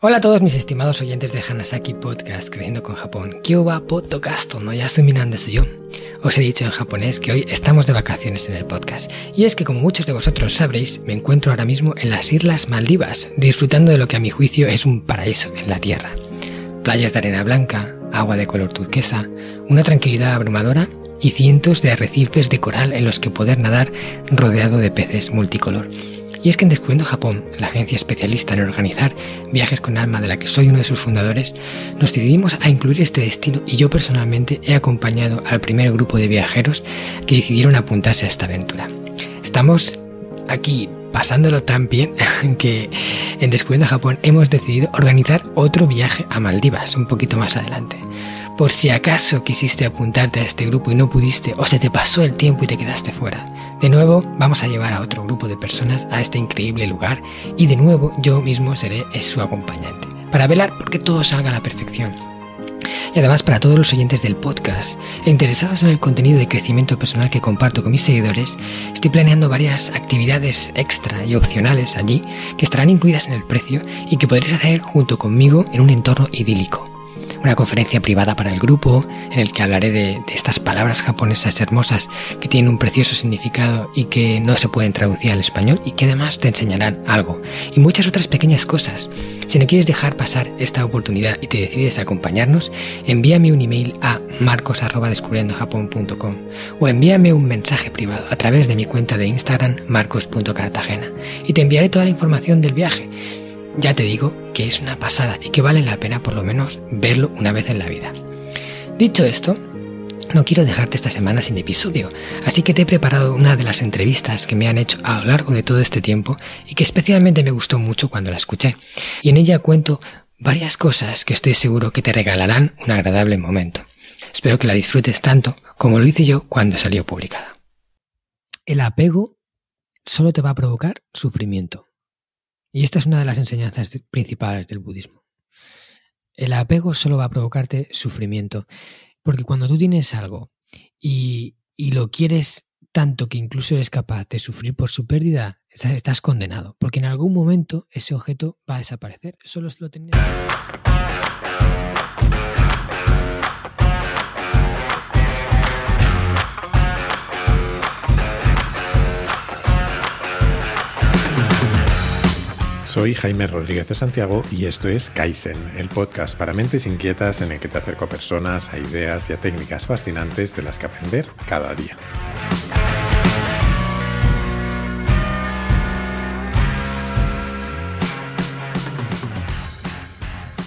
Hola a todos mis estimados oyentes de Hanasaki Podcast Creciendo con Japón. Kyoba Podcasto no Yasuminan de yo. Os he dicho en japonés que hoy estamos de vacaciones en el podcast. Y es que como muchos de vosotros sabréis, me encuentro ahora mismo en las Islas Maldivas, disfrutando de lo que a mi juicio es un paraíso en la tierra. Playas de arena blanca, agua de color turquesa, una tranquilidad abrumadora y cientos de arrecifes de coral en los que poder nadar rodeado de peces multicolor. Y es que en Descubriendo Japón, la agencia especialista en organizar viajes con alma de la que soy uno de sus fundadores, nos decidimos a incluir este destino y yo personalmente he acompañado al primer grupo de viajeros que decidieron apuntarse a esta aventura. Estamos aquí pasándolo tan bien que en Descubriendo Japón hemos decidido organizar otro viaje a Maldivas un poquito más adelante. Por si acaso quisiste apuntarte a este grupo y no pudiste o se te pasó el tiempo y te quedaste fuera de nuevo, vamos a llevar a otro grupo de personas a este increíble lugar y de nuevo yo mismo seré su acompañante, para velar porque todo salga a la perfección. Y además para todos los oyentes del podcast e interesados en el contenido de crecimiento personal que comparto con mis seguidores, estoy planeando varias actividades extra y opcionales allí que estarán incluidas en el precio y que podréis hacer junto conmigo en un entorno idílico una conferencia privada para el grupo en el que hablaré de, estas palabras japonesas hermosas que tienen un precioso significado y que no se pueden traducir al español y que además te enseñarán algo. Y muchas otras pequeñas cosas. Si no quieres dejar pasar esta oportunidad y te decides a acompañarnos, envíame un email a marcos@descubriendojapon.com o envíame un mensaje privado a través de mi cuenta de Instagram marcos.cartagena y te enviaré toda la información del viaje ya te digo que es una pasada y que vale la pena por lo menos verlo una vez en la vida. Dicho esto, no quiero dejarte esta semana sin episodio, así que te he preparado una de las entrevistas que me han hecho a lo largo de todo este tiempo y que especialmente me gustó mucho cuando la escuché. Y en ella cuento varias cosas que estoy seguro que te regalarán un agradable momento. Espero que la disfrutes tanto como lo hice yo cuando salió publicada. El apego solo te va a provocar sufrimiento. Y esta es una de las enseñanzas principales del budismo. El apego solo va a provocarte sufrimiento, porque cuando tú tienes algo y, lo quieres tanto que incluso eres capaz de sufrir por su pérdida, estás condenado, porque en algún momento ese objeto va a desaparecer. Solo lo tenías. Soy Jaime Rodríguez de Santiago y esto es Kaizen, el podcast para mentes inquietas en el que te acerco a personas, a ideas y a técnicas fascinantes de las que aprender cada día.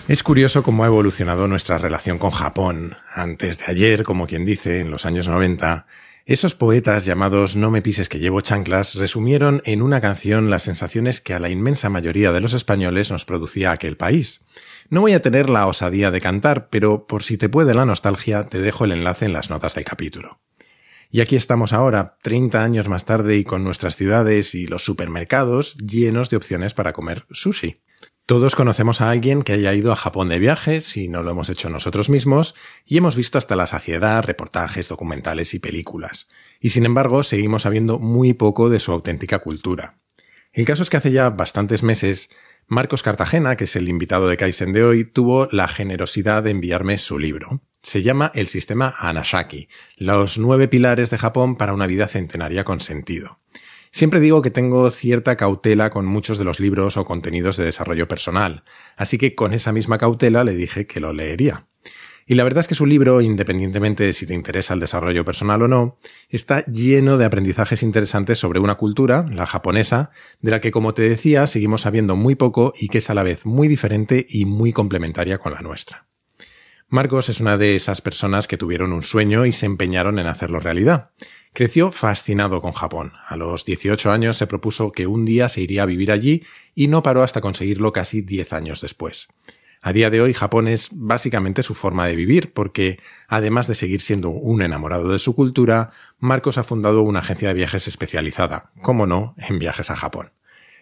Es curioso cómo ha evolucionado nuestra relación con Japón. Antes de ayer, como quien dice, en los años 90, esos poetas llamados No me pises que llevo chanclas resumieron en una canción las sensaciones que a la inmensa mayoría de los españoles nos producía aquel país. No voy a tener la osadía de cantar, pero por si te puede la nostalgia, te dejo el enlace en las notas del capítulo. Y aquí estamos ahora, 30 años más tarde y con nuestras ciudades y los supermercados llenos de opciones para comer sushi. Todos conocemos a alguien que haya ido a Japón de viaje, si no lo hemos hecho nosotros mismos, y hemos visto hasta la saciedad reportajes, documentales y películas. Y sin embargo, seguimos sabiendo muy poco de su auténtica cultura. El caso es que hace ya bastantes meses, Marcos Cartagena, que es el invitado de Kaizen de hoy, tuvo la generosidad de enviarme su libro. Se llama El sistema Anashaki, los nueve pilares de Japón para una vida centenaria con sentido. Siempre digo que tengo cierta cautela con muchos de los libros o contenidos de desarrollo personal, así que con esa misma cautela le dije que lo leería. Y la verdad es que su libro, independientemente de si te interesa el desarrollo personal o no, está lleno de aprendizajes interesantes sobre una cultura, la japonesa, de la que, como te decía, seguimos sabiendo muy poco y que es a la vez muy diferente y muy complementaria con la nuestra. Marcos es una de esas personas que tuvieron un sueño y se empeñaron en hacerlo realidad. Creció fascinado con Japón. A los 18 años se propuso que un día se iría a vivir allí y no paró hasta conseguirlo casi 10 años después. A día de hoy Japón es básicamente su forma de vivir porque, además de seguir siendo un enamorado de su cultura, Marcos ha fundado una agencia de viajes especializada, como no, en viajes a Japón.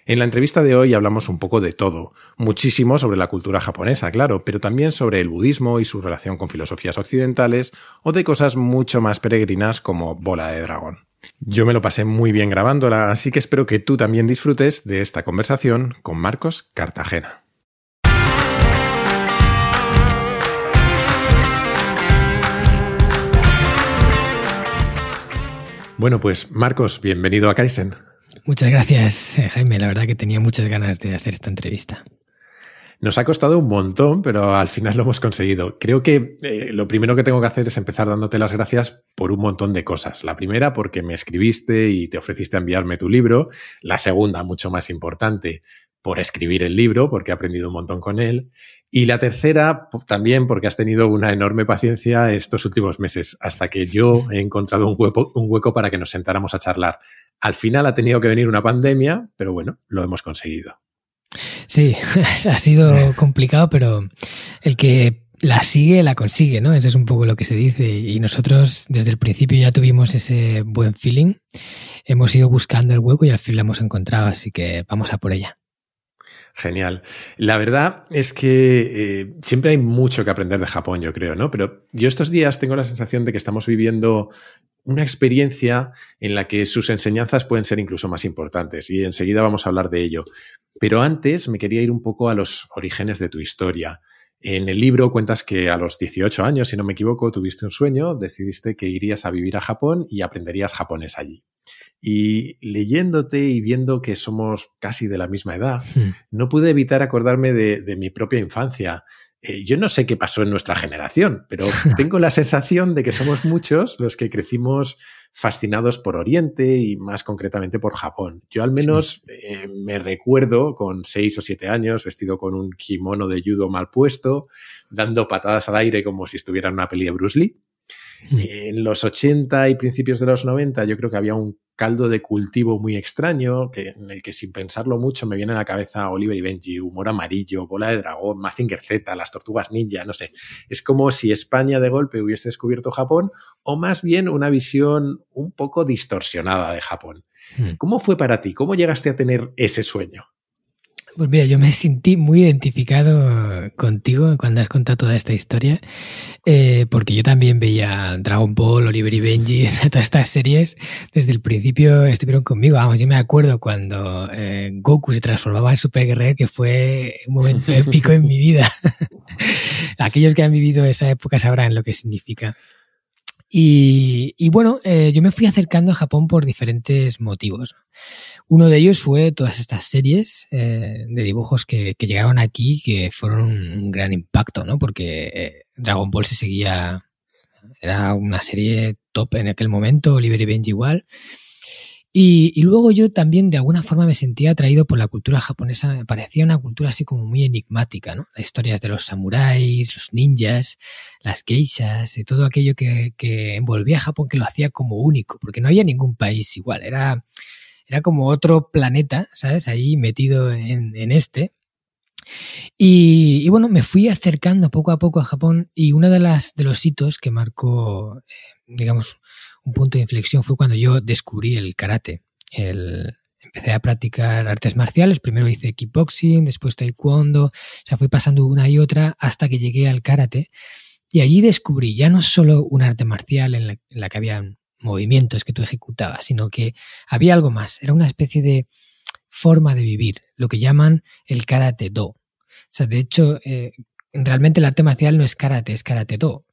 En la entrevista de hoy hablamos un poco de todo, muchísimo sobre la cultura japonesa, claro, pero también sobre el budismo y su relación con filosofías occidentales o de cosas mucho más peregrinas como bola de dragón. Yo me lo pasé muy bien grabándola, así que espero que tú también disfrutes de esta conversación con Marcos Cartagena. Bueno, pues Marcos, bienvenido a Kaizen. Muchas gracias, eh, Jaime. La verdad que tenía muchas ganas de hacer esta entrevista. Nos ha costado un montón, pero al final lo hemos conseguido. Creo que eh, lo primero que tengo que hacer es empezar dándote las gracias por un montón de cosas. La primera, porque me escribiste y te ofreciste a enviarme tu libro. La segunda, mucho más importante, por escribir el libro, porque he aprendido un montón con él. Y la tercera, también porque has tenido una enorme paciencia estos últimos meses, hasta que yo he encontrado un hueco, un hueco para que nos sentáramos a charlar. Al final ha tenido que venir una pandemia, pero bueno, lo hemos conseguido. Sí, ha sido complicado, pero el que la sigue, la consigue, ¿no? Eso es un poco lo que se dice. Y nosotros desde el principio ya tuvimos ese buen feeling. Hemos ido buscando el hueco y al fin lo hemos encontrado, así que vamos a por ella. Genial. La verdad es que eh, siempre hay mucho que aprender de Japón, yo creo, ¿no? Pero yo estos días tengo la sensación de que estamos viviendo una experiencia en la que sus enseñanzas pueden ser incluso más importantes y enseguida vamos a hablar de ello. Pero antes me quería ir un poco a los orígenes de tu historia. En el libro cuentas que a los 18 años, si no me equivoco, tuviste un sueño, decidiste que irías a vivir a Japón y aprenderías japonés allí. Y leyéndote y viendo que somos casi de la misma edad, hmm. no pude evitar acordarme de, de mi propia infancia. Eh, yo no sé qué pasó en nuestra generación, pero tengo la sensación de que somos muchos los que crecimos fascinados por Oriente y más concretamente por Japón. Yo al menos eh, me recuerdo con seis o siete años vestido con un kimono de judo mal puesto, dando patadas al aire como si estuviera en una peli de Bruce Lee. Mm. En los 80 y principios de los 90 yo creo que había un caldo de cultivo muy extraño, que, en el que sin pensarlo mucho me viene a la cabeza Oliver y Benji, Humor Amarillo, Bola de Dragón, Mazinger Z, Las Tortugas Ninja, no sé. Es como si España de golpe hubiese descubierto Japón o más bien una visión un poco distorsionada de Japón. Hmm. ¿Cómo fue para ti? ¿Cómo llegaste a tener ese sueño? Pues mira, yo me sentí muy identificado contigo cuando has contado toda esta historia, eh, porque yo también veía Dragon Ball, Oliver y Benji, todas estas series, desde el principio estuvieron conmigo. Vamos, yo me acuerdo cuando eh, Goku se transformaba en Super Guerrero, que fue un momento épico en mi vida. Aquellos que han vivido esa época sabrán lo que significa. Y, bueno, eh, yo me fui acercando a Japón por diferentes motivos. Uno de ellos fue todas estas series eh, de dibujos que, llegaron aquí que fueron un gran impacto, ¿no? Porque eh, Dragon Ball se seguía, era una serie top en aquel momento, Oliver y Benji igual. Y, luego yo también de alguna forma me sentía atraído por la cultura japonesa, me parecía una cultura así como muy enigmática, ¿no? Las historias de los samuráis, los ninjas, las geishas y todo aquello que, envolvía a Japón que lo hacía como único, porque no había ningún país igual, era, era como otro planeta, ¿sabes? Ahí metido en, este. Y, bueno, me fui acercando poco a poco a Japón y uno de, las, de los hitos que marcó, eh, digamos, un punto de inflexión fue cuando yo descubrí el karate. Empecé a practicar artes marciales, primero hice kickboxing, después taekwondo, o sea, fui pasando una y otra hasta que llegué al karate. Y allí descubrí ya no solo un arte marcial en la, que había movimientos que tú ejecutabas, sino que había algo más, era una especie de forma de vivir, lo que llaman el karate do. O sea, de hecho, eh, realmente el arte marcial no es karate, es karate do.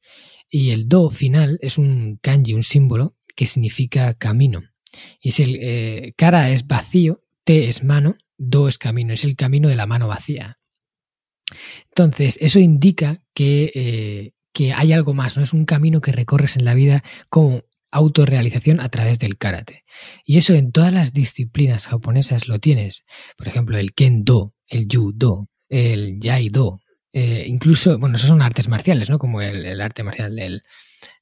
Y el do final es un kanji, un símbolo que significa camino. Y es el eh, cara es vacío, te es mano, do es camino, es el camino de la mano vacía. Entonces, eso indica que, eh, que hay algo más, no es un camino que recorres en la vida como autorrealización a través del karate. Y eso en todas las disciplinas japonesas lo tienes. Por ejemplo, el kendo, el judo, el jaido, eh, incluso, bueno, esos son artes marciales, ¿no? Como el, arte marcial del,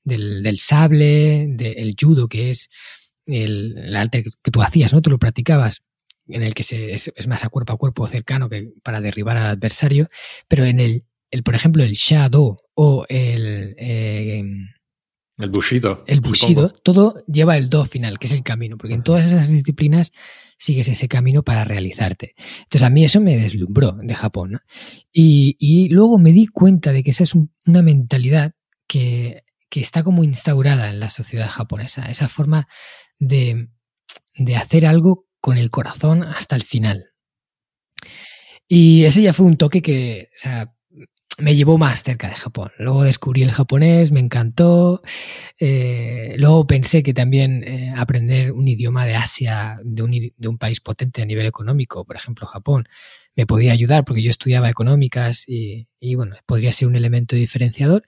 del, sable, del judo, que es el, arte que tú hacías, ¿no? Tú lo practicabas, en el que se, es, más a cuerpo a cuerpo cercano que para derribar al adversario, pero en el, el por ejemplo, el shadow o el... Eh, el bushido. El bushido, todo lleva el do final, que es el camino, porque en todas esas disciplinas sigues ese camino para realizarte. Entonces a mí eso me deslumbró de Japón. Y, luego me di cuenta de que esa es una mentalidad que, está como instaurada en la sociedad japonesa, esa forma de, de hacer algo con el corazón hasta el final. Y ese ya fue un toque que, o sea, me llevó más cerca de Japón. Luego descubrí el japonés, me encantó. Eh, luego pensé que también eh, aprender un idioma de Asia, de un, de un, país potente a nivel económico, por ejemplo Japón, me podía ayudar porque yo estudiaba económicas y, y bueno, podría ser un elemento diferenciador.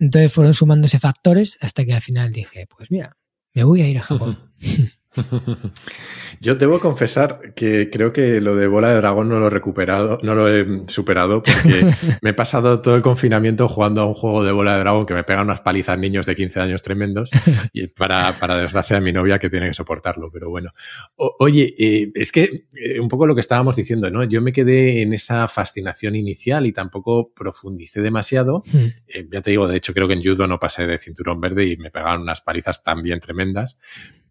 Entonces fueron sumándose factores hasta que al final dije, pues mira, me voy a ir a Japón. Yo debo confesar que creo que lo de bola de dragón no lo he recuperado, no lo he superado porque me he pasado todo el confinamiento jugando a un juego de bola de dragón que me pegan unas palizas niños de 15 años tremendos y para, para desgracia de mi novia que tiene que soportarlo, pero bueno. oye, eh, es que eh, un poco lo que estábamos diciendo, ¿no? Yo me quedé en esa fascinación inicial y tampoco profundicé demasiado. Hmm. Eh, ya te digo, de hecho creo que en judo no pasé de cinturón verde y me pegaban unas palizas también tremendas.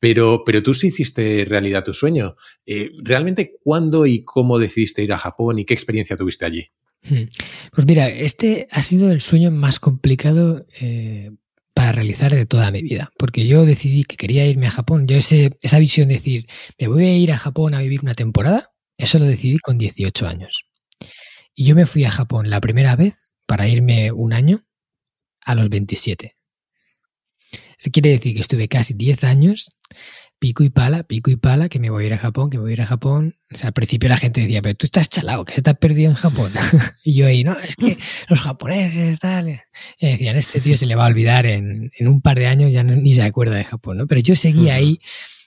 Pero, pero tú sí hiciste realidad tu sueño. Eh, ¿Realmente cuándo y cómo decidiste ir a Japón y qué experiencia tuviste allí? Hmm. Pues mira, este ha sido el sueño más complicado eh, para realizar de toda mi vida, porque yo decidí que quería irme a Japón. Yo ese, esa visión de decir, me voy a ir a Japón a vivir una temporada, eso lo decidí con 18 años. Y yo me fui a Japón la primera vez para irme un año a los 27. Eso quiere decir que estuve casi 10 años pico y pala, pico y pala, que me voy a ir a Japón, que me voy a ir a Japón. O sea, al principio la gente decía, pero tú estás chalado, que has perdido en Japón. y yo ahí, no, es que los japoneses, tal. Y decían, este tío se le va a olvidar en, un par de años, ya ni se acuerda de Japón, ¿no? Pero yo seguía ahí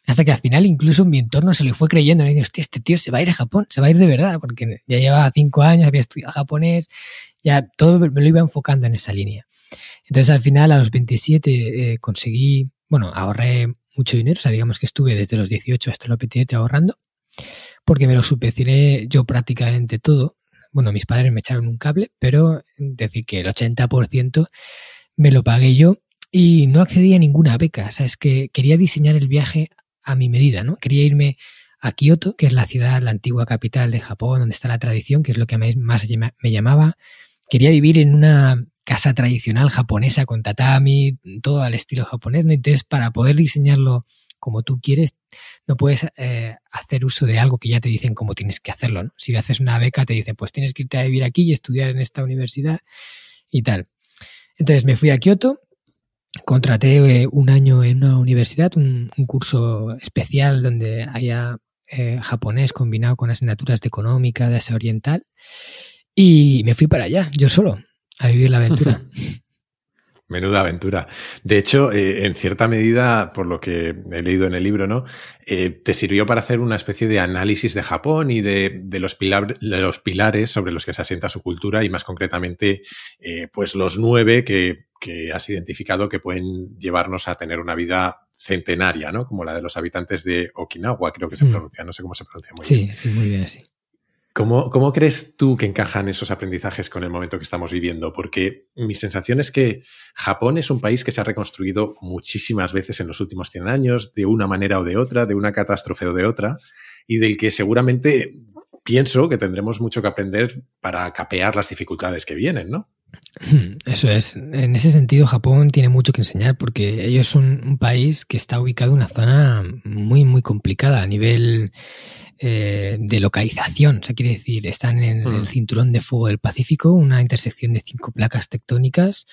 hasta que al final incluso en mi entorno se le fue creyendo. Y dije, hostia, este tío se va a ir a Japón, se va a ir de verdad, porque ya llevaba cinco años, había estudiado japonés, ya todo me lo iba enfocando en esa línea. Entonces al final a los 27 eh, conseguí, bueno, ahorré mucho dinero, o sea, digamos que estuve desde los 18 hasta los 27 ahorrando, porque me lo subvencioné yo prácticamente todo. Bueno, mis padres me echaron un cable, pero decir que el 80% me lo pagué yo y no accedí a ninguna beca. O sea, es que quería diseñar el viaje a mi medida, ¿no? Quería irme a Kioto, que es la ciudad, la antigua capital de Japón, donde está la tradición, que es lo que más me llamaba. Quería vivir en una casa tradicional japonesa con tatami, todo al estilo japonés, ¿no? Entonces, para poder diseñarlo como tú quieres, no puedes eh, hacer uso de algo que ya te dicen cómo tienes que hacerlo, ¿no? Si haces una beca, te dicen, pues tienes que irte a vivir aquí y estudiar en esta universidad y tal. Entonces, me fui a Kioto, contraté eh, un año en una universidad, un, curso especial donde haya eh, japonés combinado con asignaturas de económica, de Asia Oriental, y me fui para allá, yo solo a vivir la aventura. Menuda aventura. De hecho, eh, en cierta medida, por lo que he leído en el libro, ¿no? Eh, te sirvió para hacer una especie de análisis de Japón y de, los, de los, pilares sobre los que se asienta su cultura y más concretamente, eh, pues los nueve que, que, has identificado que pueden llevarnos a tener una vida centenaria, ¿no? Como la de los habitantes de Okinawa, creo que se mm. pronuncia, no sé cómo se pronuncia muy bien. Sí, sí, muy bien, sí. ¿Cómo, crees tú que encajan esos aprendizajes con el momento que estamos viviendo? Porque mi sensación es que Japón es un país que se ha reconstruido muchísimas veces en los últimos 100 años, de una manera o de otra, de una catástrofe o de otra, y del que seguramente pienso que tendremos mucho que aprender para capear las dificultades que vienen, ¿no? Eso es. En ese sentido, Japón tiene mucho que enseñar porque ellos son un país que está ubicado en una zona muy, muy complicada a nivel eh, de localización. O sea, quiere decir, están en el mm. cinturón de fuego del Pacífico, una intersección de cinco placas tectónicas.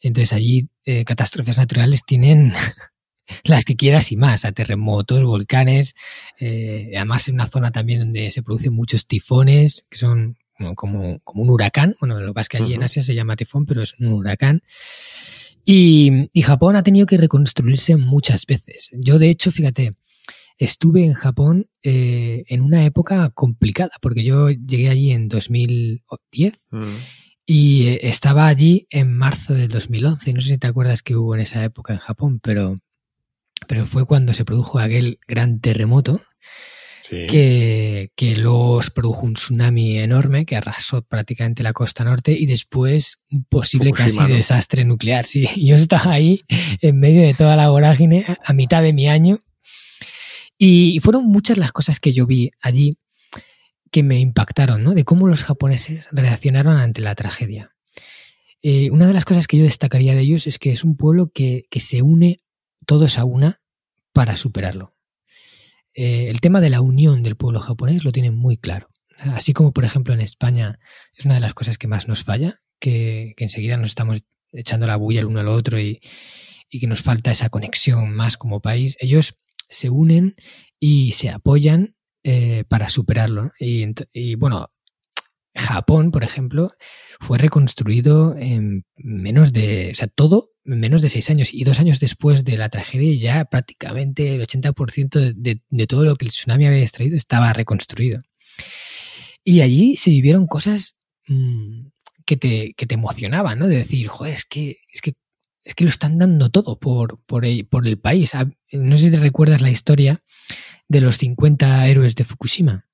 Entonces allí eh, catástrofes naturales tienen las que quieras y más, a terremotos, volcanes, eh, además en una zona también donde se producen muchos tifones, que son como, como un huracán. Bueno, lo que pasa es que allí en Asia se llama tifón, pero es un huracán. Y, y Japón ha tenido que reconstruirse muchas veces. Yo, de hecho, fíjate, estuve en Japón eh, en una época complicada, porque yo llegué allí en 2010 mm. y eh, estaba allí en marzo del 2011. No sé si te acuerdas que hubo en esa época en Japón, pero, pero fue cuando se produjo aquel gran terremoto. Que, que luego produjo un tsunami enorme que arrasó prácticamente la costa norte y después un posible casi desastre nuclear. Sí, yo estaba ahí en medio de toda la vorágine a mitad de mi año y fueron muchas las cosas que yo vi allí que me impactaron, ¿no? De cómo los japoneses reaccionaron ante la tragedia. Eh, una de las cosas que yo destacaría de ellos es que es un pueblo que, se une todos a una para superarlo. Eh, el tema de la unión del pueblo japonés lo tienen muy claro. Así como, por ejemplo, en España es una de las cosas que más nos falla, que, enseguida nos estamos echando la bulla el uno al otro y, que nos falta esa conexión más como país, ellos se unen y se apoyan eh, para superarlo. y, bueno, Japón, por ejemplo, fue reconstruido en menos de, o sea, todo menos de seis años. Y dos años después de la tragedia, ya prácticamente el 80% de, de, todo lo que el tsunami había extraído estaba reconstruido. Y allí se vivieron cosas mm, que, te, que te emocionaban, ¿no? De decir, joder, es que, es que, es que lo están dando todo por, por, el, por el país. Ah, no sé si te recuerdas la historia de los 50 héroes de Fukushima.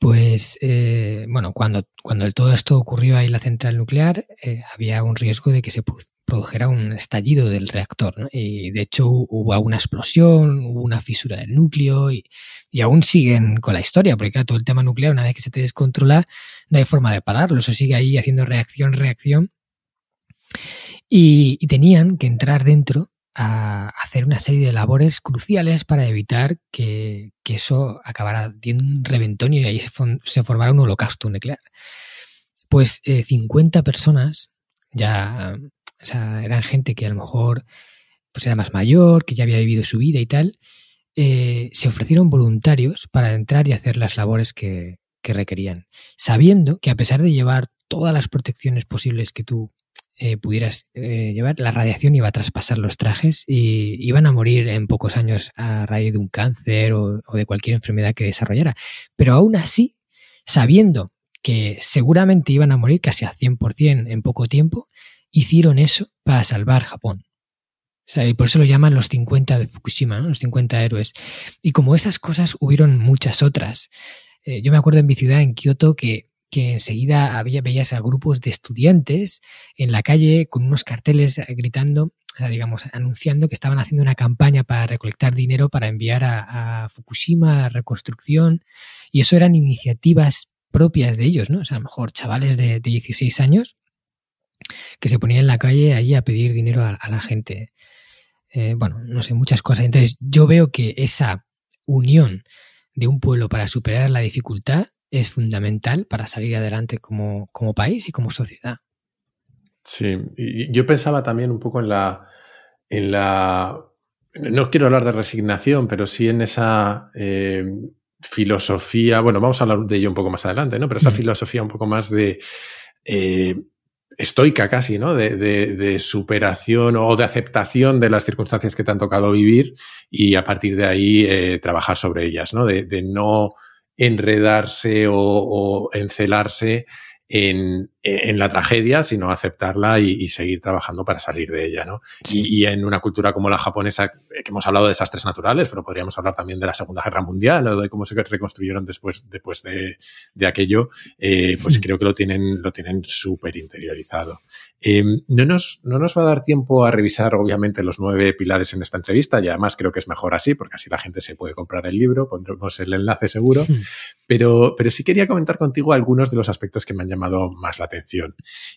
Pues eh, bueno, cuando, cuando todo esto ocurrió ahí en la central nuclear, eh, había un riesgo de que se produjera un estallido del reactor. ¿no? Y de hecho hubo una explosión, hubo una fisura del núcleo y, y aún siguen con la historia, porque todo el tema nuclear, una vez que se te descontrola, no hay forma de pararlo. Eso sigue ahí haciendo reacción, reacción. Y tenían que entrar dentro a hacer una serie de labores cruciales para evitar que, eso acabara teniendo un reventón y ahí se, formara un holocausto nuclear. Pues 50 eh, personas ya, o sea, eran gente que a lo mejor pues era más mayor, que ya había vivido su vida y tal, eh, se ofrecieron voluntarios para entrar y hacer las labores que, que requerían, sabiendo que a pesar de llevar todas las protecciones posibles que tú eh, pudieras eh, llevar, la radiación iba a traspasar los trajes y iban a morir en pocos años a raíz de un cáncer o, de cualquier enfermedad que desarrollara. Pero aún así, sabiendo que seguramente iban a morir casi a 100% en poco tiempo, hicieron eso para salvar Japón. y por eso lo llaman los 50 de Fukushima, los 50 héroes. Y como esas cosas hubieron muchas otras. Eh, yo me acuerdo en mi ciudad, en Kioto, que que enseguida había, veías a grupos de estudiantes en la calle con unos carteles eh, gritando, digamos, anunciando que estaban haciendo una campaña para recolectar dinero para enviar a, Fukushima a reconstrucción. Y eso eran iniciativas propias de ellos, ¿no? O sea, a lo mejor chavales de, 16 años que se ponían en la calle ahí a pedir dinero a, la gente. Eh, bueno, no sé, muchas cosas. Entonces, yo veo que esa unión de un pueblo para superar la dificultad es fundamental para salir adelante como, como país y como sociedad. Sí, yo pensaba también un poco en la, en la, no quiero hablar de resignación, pero sí en esa eh, filosofía, bueno, vamos a hablar de ello un poco más adelante, ¿no? Pero esa filosofía un poco más de eh, estoica casi, ¿no? De, de, superación o de aceptación de las circunstancias que te han tocado vivir y a partir de ahí eh, trabajar sobre ellas, ¿no? De, de no enredarse o, encelarse en, la tragedia, sino aceptarla y, seguir trabajando para salir de ella, ¿no? Y, en una cultura como la japonesa, eh, que hemos hablado de desastres naturales, pero podríamos hablar también de la Segunda Guerra Mundial o de cómo se reconstruyeron después, después de, aquello, eh, pues creo que lo tienen, lo tienen súper interiorizado. Em, no, nos, no nos va a dar tiempo a revisar, obviamente, los nueve pilares en esta entrevista y además creo que es mejor así porque así la gente se puede comprar el libro, pondremos el enlace seguro, hmm. pero, pero sí quería comentar contigo algunos de los aspectos que me han llamado más la atención.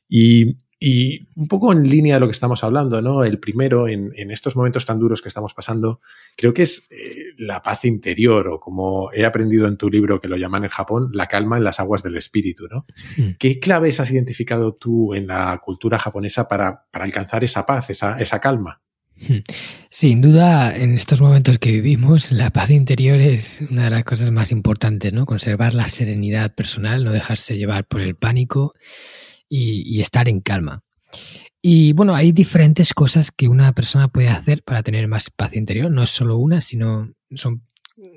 Y y un poco en línea de lo que estamos hablando, ¿no? El primero, en, estos momentos tan duros que estamos pasando, creo que es eh, la paz interior, o como he aprendido en tu libro que lo llaman en Japón, la calma en las aguas del espíritu, ¿no? Hmm. ¿Qué claves has identificado tú en la cultura japonesa para, alcanzar esa paz, esa, esa calma? Hmm. Sin duda, en estos momentos que vivimos, la paz interior es una de las cosas más importantes, ¿no? Conservar la serenidad personal, no dejarse llevar por el pánico y, estar en calma. Y bueno, hay diferentes cosas que una persona puede hacer para tener más paz interior. No es solo una, sino son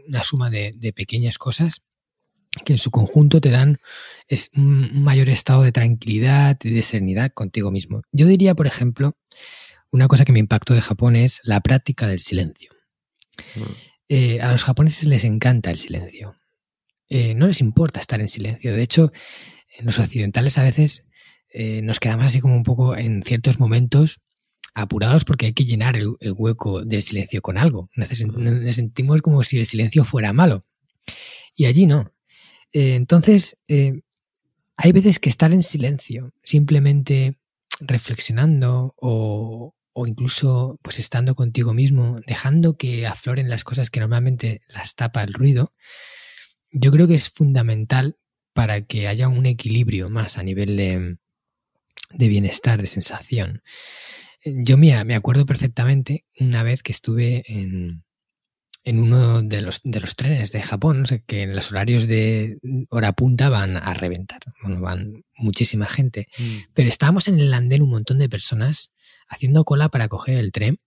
una suma de, pequeñas cosas que en su conjunto te dan es un mayor estado de tranquilidad y de serenidad contigo mismo. Yo diría, por ejemplo, una cosa que me impactó de Japón es la práctica del silencio. Mm. Eh, a los japoneses les encanta el silencio. Eh, no les importa estar en silencio. De hecho, en los occidentales a veces eh, nos quedamos así como un poco en ciertos momentos apurados porque hay que llenar el, hueco del silencio con algo. Nos, sentimos como si el silencio fuera malo. Y allí no. Entonces, hay veces que estar en silencio, simplemente reflexionando o, o, incluso pues estando contigo mismo, dejando que afloren las cosas que normalmente las tapa el ruido, yo creo que es fundamental para que haya un equilibrio más a nivel de, de bienestar, de sensación. Yo, mira, me acuerdo perfectamente una vez que estuve en, en uno de los, de los trenes de Japón, no sé, que en los horarios de hora punta van a reventar, bueno, van muchísima gente, mm. pero estábamos en el andén un montón de personas haciendo cola para coger el tren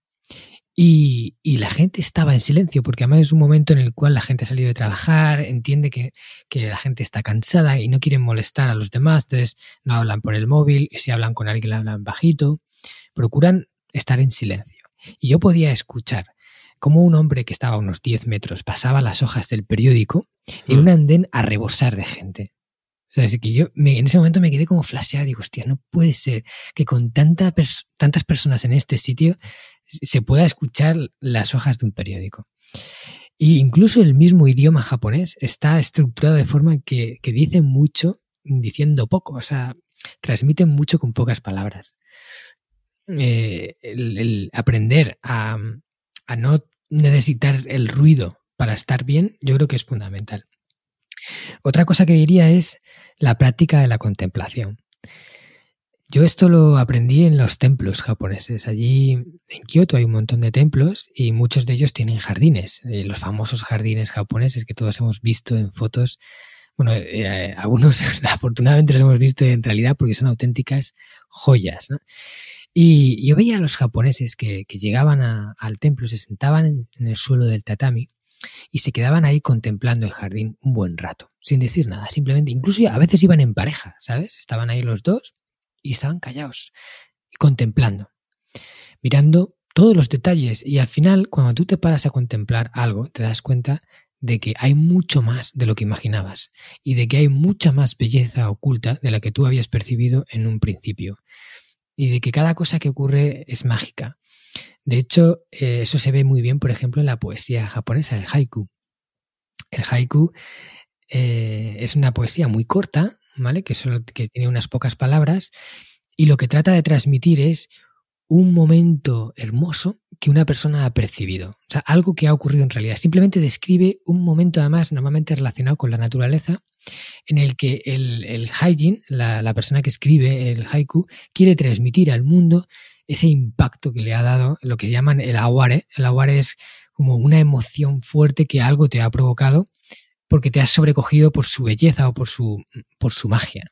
y, y, la gente estaba en silencio, porque además es un momento en el cual la gente ha salido de trabajar, entiende que, que, la gente está cansada y no quieren molestar a los demás, entonces no hablan por el móvil, y si hablan con alguien hablan bajito, procuran estar en silencio. Y yo podía escuchar como un hombre que estaba a unos 10 metros pasaba las hojas del periódico en hmm. un andén a rebosar de gente. O sea, es que yo en ese momento me quedé como flasheado. Digo, hostia, no puede ser que con tanta tantas personas en este sitio se pueda escuchar las hojas de un periódico. E incluso el mismo idioma japonés está estructurado de forma que, que dice mucho diciendo poco. O sea, transmiten mucho con pocas palabras. Eh, el, aprender a, a no necesitar el ruido para estar bien, yo creo que es fundamental. Otra cosa que diría es la práctica de la contemplación. Yo esto lo aprendí en los templos japoneses. Allí en Kioto hay un montón de templos y muchos de ellos tienen jardines, eh, los famosos jardines japoneses que todos hemos visto en fotos. Bueno, eh, algunos afortunadamente los hemos visto en realidad porque son auténticas joyas. Y yo veía a los japoneses que, llegaban al templo, se sentaban en, el suelo del tatami y se quedaban ahí contemplando el jardín un buen rato, sin decir nada, simplemente, incluso a veces iban en pareja, ¿sabes? Estaban ahí los dos y estaban callados y contemplando, mirando todos los detalles y al final, cuando tú te paras a contemplar algo, te das cuenta de que hay mucho más de lo que imaginabas y de que hay mucha más belleza oculta de la que tú habías percibido en un principio y de que cada cosa que ocurre es mágica. De hecho, eh, eso se ve muy bien, por ejemplo, en la poesía japonesa, el haiku. El haiku eh, es una poesía muy corta, ¿vale? Que, solo, que tiene unas pocas palabras y lo que trata de transmitir es un momento hermoso que una persona ha percibido. O sea, algo que ha ocurrido en realidad. Simplemente describe un momento, además, normalmente relacionado con la naturaleza, en el que el, el haijin, la, persona que escribe el haiku, quiere transmitir al mundo ese impacto que le ha dado lo que se llaman el aware. El aware es como una emoción fuerte que algo te ha provocado porque te has sobrecogido por su belleza o por su, por su magia.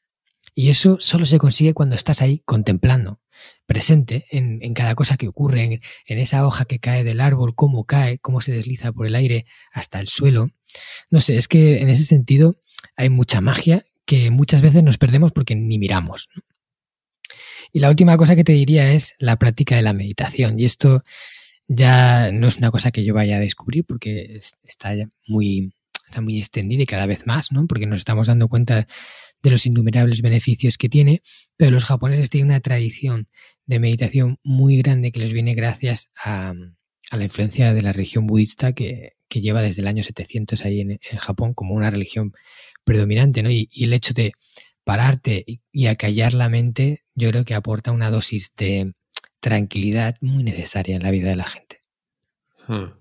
Y eso solo se consigue cuando estás ahí contemplando, presente en, cada cosa que ocurre, en, en, esa hoja que cae del árbol, cómo cae, cómo se desliza por el aire hasta el suelo. No sé, es que en ese sentido hay mucha magia que muchas veces nos perdemos porque ni miramos. Y la última cosa que te diría es la práctica de la meditación. Y esto ya no es una cosa que yo vaya a descubrir porque está muy, está muy extendida y cada vez más, ¿no? Porque nos estamos dando cuenta de los innumerables beneficios que tiene, pero los japoneses tienen una tradición de meditación muy grande que les viene gracias a, la influencia de la religión budista que, lleva desde el año 700 ahí en, Japón como una religión predominante, ¿no? Y, el hecho de pararte y, acallar la mente, yo creo que aporta una dosis de tranquilidad muy necesaria en la vida de la gente. Hmm.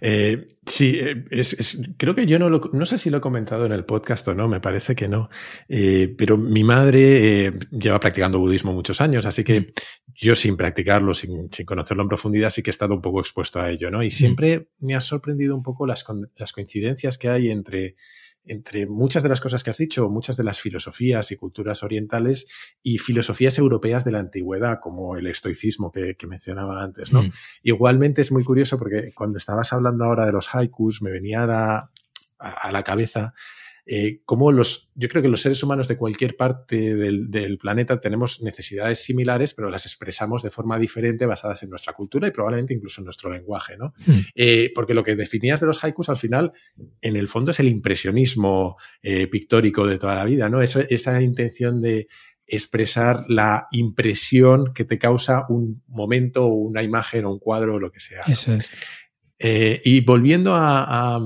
Eh, sí, eh, es, creo que yo no lo, no sé si lo he comentado en el podcast o no, me parece que no, eh, pero mi madre lleva practicando budismo muchos años, así que mm. yo sin practicarlo, sin, sin, conocerlo en profundidad, sí que he estado un poco expuesto a ello, ¿no? Y mm. siempre me ha sorprendido un poco las, las coincidencias que hay entre entre muchas de las cosas que has dicho, muchas de las filosofías y culturas orientales y filosofías europeas de la antigüedad, como el estoicismo que, mencionaba antes, ¿no? Mm. Igualmente es muy curioso porque cuando estabas hablando ahora de los haikus, me venía a la cabeza eh, como los, yo creo que los seres humanos de cualquier parte del, planeta tenemos necesidades similares, pero las expresamos de forma diferente basadas en nuestra cultura y probablemente incluso en nuestro lenguaje, ¿no? Hmm. Eh, porque lo que definías de los haikus al final, en el fondo es el impresionismo eh, pictórico de toda la vida, ¿no? Esa, esa intención de expresar la impresión que te causa un momento, una imagen o un cuadro o lo que sea. Eso es. y volviendo a, a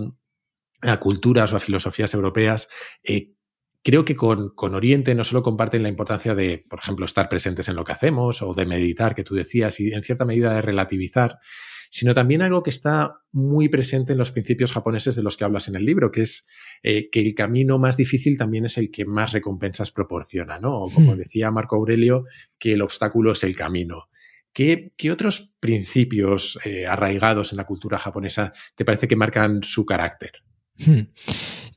culturas o a filosofías europeas, eh, creo que con, con, Oriente no solo comparten la importancia de, por ejemplo, estar presentes en lo que hacemos o de meditar, que tú decías, y en cierta medida de relativizar, sino también algo que está muy presente en los principios japoneses de los que hablas en el libro, que es eh, que el camino más difícil también es el que más recompensas proporciona, ¿no? O como hmm. decía Marco Aurelio, que el obstáculo es el camino. ¿Qué, otros principios eh, arraigados en la cultura japonesa te parece que marcan su carácter? Hmm.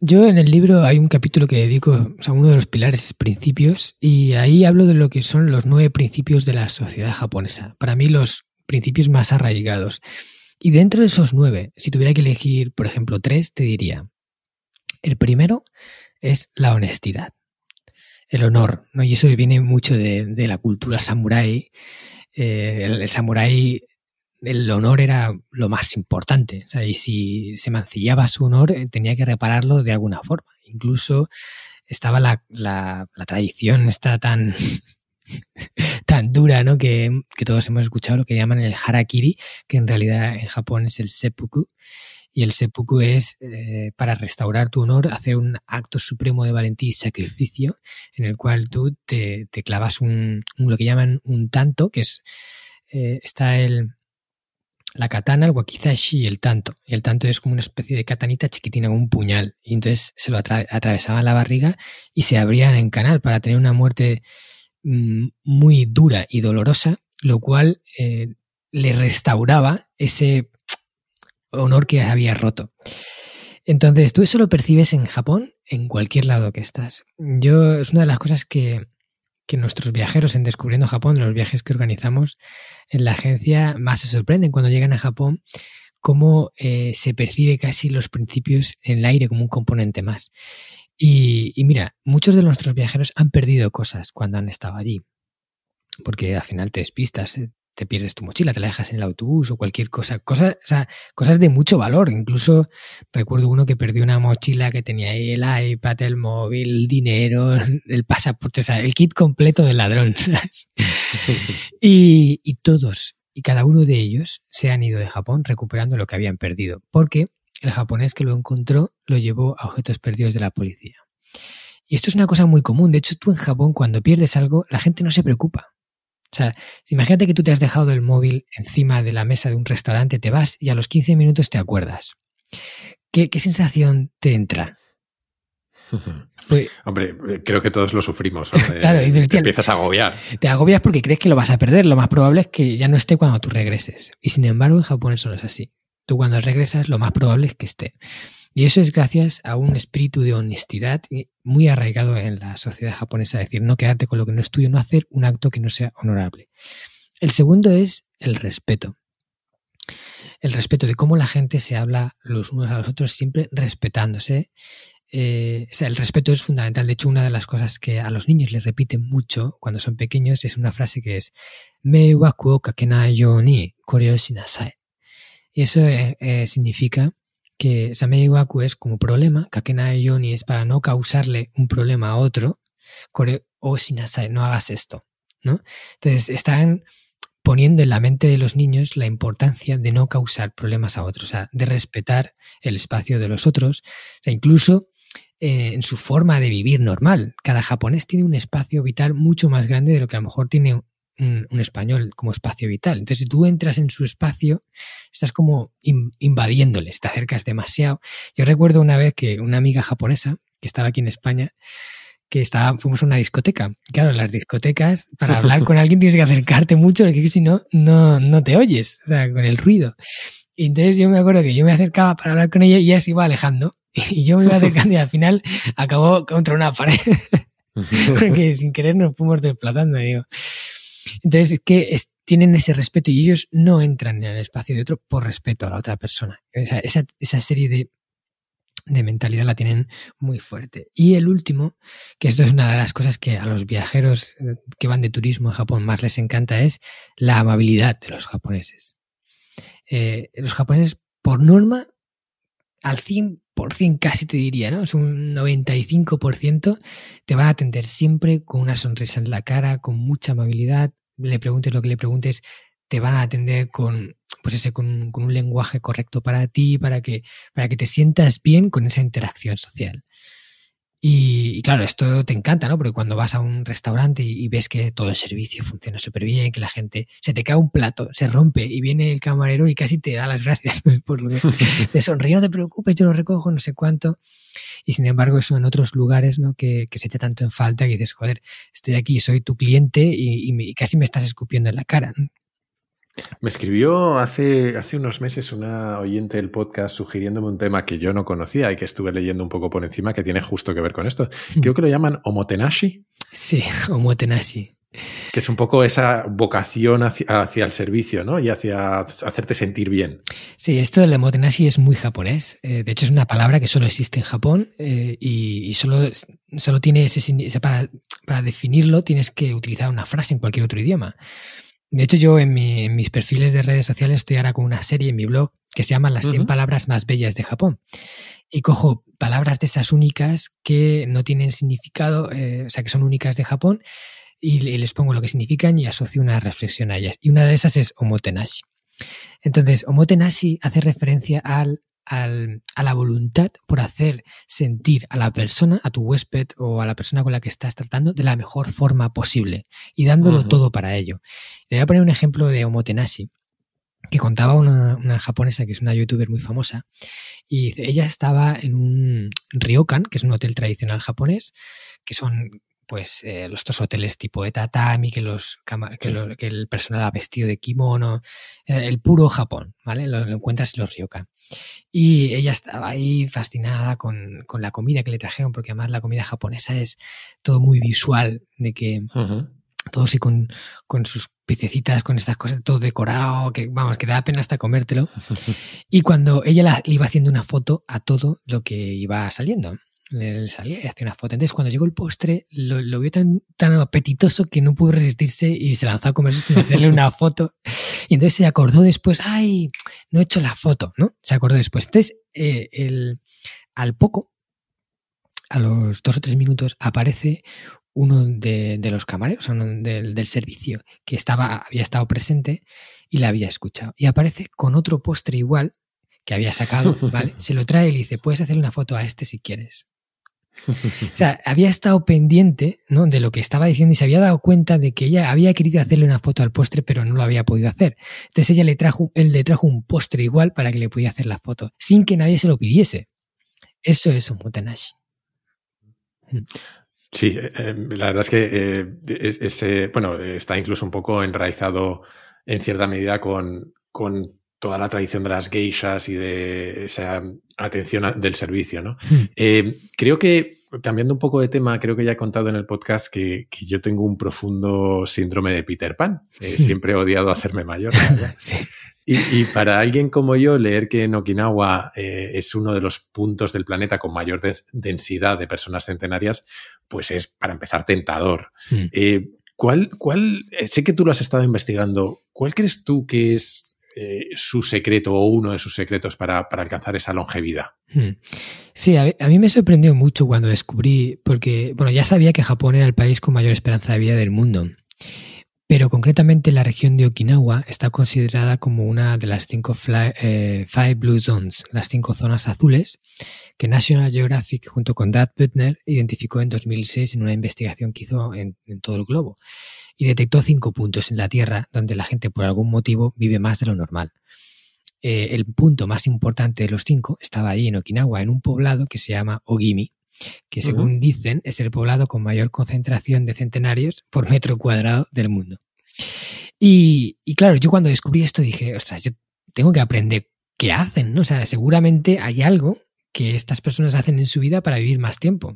Yo en el libro hay un capítulo que dedico a uno de los pilares principios y ahí hablo de lo que son los nueve principios de la sociedad japonesa. Para mí los principios más arraigados. Y dentro de esos nueve, si tuviera que elegir, por ejemplo, tres, te diría, el primero es la honestidad, el honor, ¿no? Y eso viene mucho de, la cultura samurái. Eh, el, samurái, el honor era lo más importante, y si se mancillaba su honor, eh, tenía que repararlo de alguna forma. Incluso estaba la, tradición, está tan tan dura, ¿no? Que, todos hemos escuchado lo que llaman el harakiri, que en realidad en Japón es el seppuku. Y el seppuku es eh, para restaurar tu honor, hacer un acto supremo de valentía y sacrificio, en el cual tú te, clavas un, lo que llaman un tanto, que es eh, está el la katana, el wakizashi y el tanto. Y el tanto es como una especie de katanita chiquitina, un puñal. Y entonces se lo atravesaban la barriga y se abrían en canal para tener una muerte Mm, muy dura y dolorosa, lo cual eh, le restauraba ese honor que había roto. Entonces, tú eso lo percibes en Japón, en cualquier lado que estás. Yo, es una de las cosas que, nuestros viajeros en Descubriendo Japón, los viajes que organizamos en la agencia, más se sorprenden cuando llegan a Japón, cómo eh, se percibe casi los principios en el aire como un componente más. Y, mira, muchos de nuestros viajeros han perdido cosas cuando han estado allí, porque al final te despistas, eh, te pierdes tu mochila, te la dejas en el autobús o cualquier cosa, cosas, o sea, cosas de mucho valor. Incluso recuerdo uno que perdió una mochila que tenía ahí el iPad, el móvil, el dinero, el pasaporte, o sea, el kit completo del ladrón. y, y todos y cada uno de ellos se han ido de Japón recuperando lo que habían perdido, porque el japonés que lo encontró lo llevó a objetos perdidos de la policía. Y esto es una cosa muy común. De hecho, tú en Japón, cuando pierdes algo, la gente no se preocupa. O sea, imagínate que tú te has dejado el móvil encima de la mesa de un restaurante, te vas y a los 15 minutos te acuerdas. ¿Qué, sensación te entra? Pues Hombre, creo que todos lo sufrimos. claro, y te empiezas a agobiar. Te agobias porque crees que lo vas a perder. Lo más probable es que ya no esté cuando tú regreses. Y sin embargo, en Japón eso no es así. Tú cuando regresas lo más probable es que esté. Y eso es gracias a un espíritu de honestidad muy arraigado en la sociedad japonesa, es decir, no quedarte con lo que no es tuyo, no hacer un acto que no sea honorable. El segundo es el respeto. El respeto de cómo la gente se habla los unos a los otros, siempre respetándose. Eh, el respeto es fundamental. De hecho, una de las cosas que a los niños les repiten mucho cuando son pequeños es una frase que es Me waku kakenai yo ni koreo. Y eso eh, eh, significa que Samei Waku es como problema, Kakenai Yoni es para no causarle un problema a otro, Kore o Shinasai, no hagas esto. ¿no? Entonces están poniendo en la mente de los niños la importancia de no causar problemas a otros, o sea, de respetar el espacio de los otros, o sea, incluso eh, en su forma de vivir normal. Cada japonés tiene un espacio vital mucho más grande de lo que a lo mejor tiene un, español como espacio vital. Entonces, si tú entras en su espacio, estás como invadiéndoles, te acercas demasiado. Yo recuerdo una vez que una amiga japonesa que estaba aquí en España, que estaba, fuimos a una discoteca. Claro, las discotecas, para hablar con alguien tienes que acercarte mucho, porque si no, no, no te oyes, o sea, con el ruido. Y entonces yo me acuerdo que yo me acercaba para hablar con ella y ella se iba alejando. Y yo me iba acercando y al final acabó contra una pared. porque sin querer nos fuimos desplazando, digo. Entonces, que tienen ese respeto y ellos no entran en el espacio de otro por respeto a la otra persona. Esa, esa, serie de, de mentalidad la tienen muy fuerte. Y el último, que esto es una de las cosas que a los viajeros eh, que van de turismo a Japón más les encanta, es la amabilidad de los japoneses. Eh, los japoneses, por norma, al 100% casi te diría, ¿no? Es un 95%, te van a atender siempre con una sonrisa en la cara, con mucha amabilidad, le preguntes lo que le preguntes, te van a atender con, pues ese, con, un lenguaje correcto para ti, para que, para que te sientas bien con esa interacción social. Y, claro, esto te encanta, ¿no? Porque cuando vas a un restaurante y, ves que todo el servicio funciona súper bien, que la gente se te cae un plato, se rompe y viene el camarero y casi te da las gracias por lo que te sonríe, no te preocupes, yo lo recojo, no sé cuánto. Y sin embargo, eso en otros lugares, ¿no? Que, se echa tanto en falta que dices, joder, estoy aquí, soy tu cliente y, y casi me estás escupiendo en la cara. Me escribió hace, hace unos meses una oyente del podcast sugiriéndome un tema que yo no conocía y que estuve leyendo un poco por encima que tiene justo que ver con esto. Creo que lo llaman omotenashi. Sí, omotenashi. Que es un poco esa vocación hacia, el servicio, ¿no? Y hacia hacerte sentir bien. Sí, esto del omotenashi es muy japonés. Eh, de hecho, es una palabra que solo existe en Japón eh, y, solo, solo tiene ese, para, para definirlo tienes que utilizar una frase en cualquier otro idioma. De hecho, yo en, mis perfiles de redes sociales estoy ahora con una serie en mi blog que se llama Las 100 palabras más bellas de Japón. Y cojo palabras de esas únicas que no tienen significado, eh, o sea, que son únicas de Japón, y, les pongo lo que significan y asocio una reflexión a ellas. Y una de esas es omotenashi. Entonces, omotenashi hace referencia al a la voluntad por hacer sentir a la persona, a tu huésped o a la persona con la que estás tratando de la mejor forma posible y dándolo todo para ello. Le voy a poner un ejemplo de Omotenashi que contaba una, una, japonesa que es una youtuber muy famosa y ella estaba en un ryokan, que es un hotel tradicional japonés, que son pues eh, estos hoteles tipo de tatami, que, los, que, el personal ha vestido de kimono, eh, el puro Japón, ¿vale? Lo, encuentras en los ryokan. Y ella estaba ahí fascinada con, con, la comida que le trajeron, porque además la comida japonesa es todo muy visual, de que todo así con, con sus pececitas, con estas cosas, todo decorado, que vamos, que da pena hasta comértelo. y cuando ella le iba haciendo una foto a todo lo que iba saliendo le salía y hacía una foto. Entonces, cuando llegó el postre, lo, vio tan, tan apetitoso que no pudo resistirse y se lanzó a comerse sin hacerle una foto. Y entonces se acordó después, ay, no he hecho la foto, ¿no? Se acordó después. Entonces, eh, el, al poco, a los dos o tres minutos, aparece uno de, los camareros, uno del, del, servicio, que estaba, había estado presente y la había escuchado. Y aparece con otro postre igual que había sacado, ¿vale? Se lo trae y le dice, puedes hacer una foto a este si quieres. O sea, había estado pendiente de lo que estaba diciendo y se había dado cuenta de que ella había querido hacerle una foto al postre, pero no lo había podido hacer. Entonces ella le trajo, él le trajo un postre igual para que le pudiera hacer la foto, sin que nadie se lo pidiese. Eso es un motenashi. Sí, eh, eh, la verdad es que eh, bueno, está incluso un poco enraizado en cierta medida con, con toda la tradición de las geishas y de esa atención del servicio, ¿no? Hmm. Eh, creo que, cambiando un poco de tema, creo que ya he contado en el podcast que, yo tengo un profundo síndrome de Peter Pan. Eh, hmm. siempre he odiado hacerme mayor. y, para alguien como yo, leer que en Okinawa eh, es uno de los puntos del planeta con mayor densidad de personas centenarias, pues es, para empezar, tentador. Hmm. ¿Cuál, cuál, sé que tú lo has estado investigando, ¿cuál crees tú que es eh, su secreto o uno de sus secretos para, alcanzar esa longevidad. Hmm. Sí, a, mí me sorprendió mucho cuando descubrí, porque, bueno, ya sabía que Japón era el país con mayor esperanza de vida del mundo, pero concretamente la región de Okinawa está considerada como una de las cinco eh, Five Blue Zones, las cinco zonas azules, que National Geographic junto con Dad Butner identificó en 2006 en una investigación que hizo en todo el globo y detectó cinco puntos en la Tierra donde la gente por algún motivo vive más de lo normal. Eh, el punto más importante de los cinco estaba ahí en Okinawa, en un poblado que se llama Ogimi, que según dicen es el poblado con mayor concentración de centenarios por metro cuadrado del mundo. Y, claro, yo cuando descubrí esto dije, ostras, yo tengo que aprender qué hacen, ¿no? O sea, seguramente hay algo que estas personas hacen en su vida para vivir más tiempo.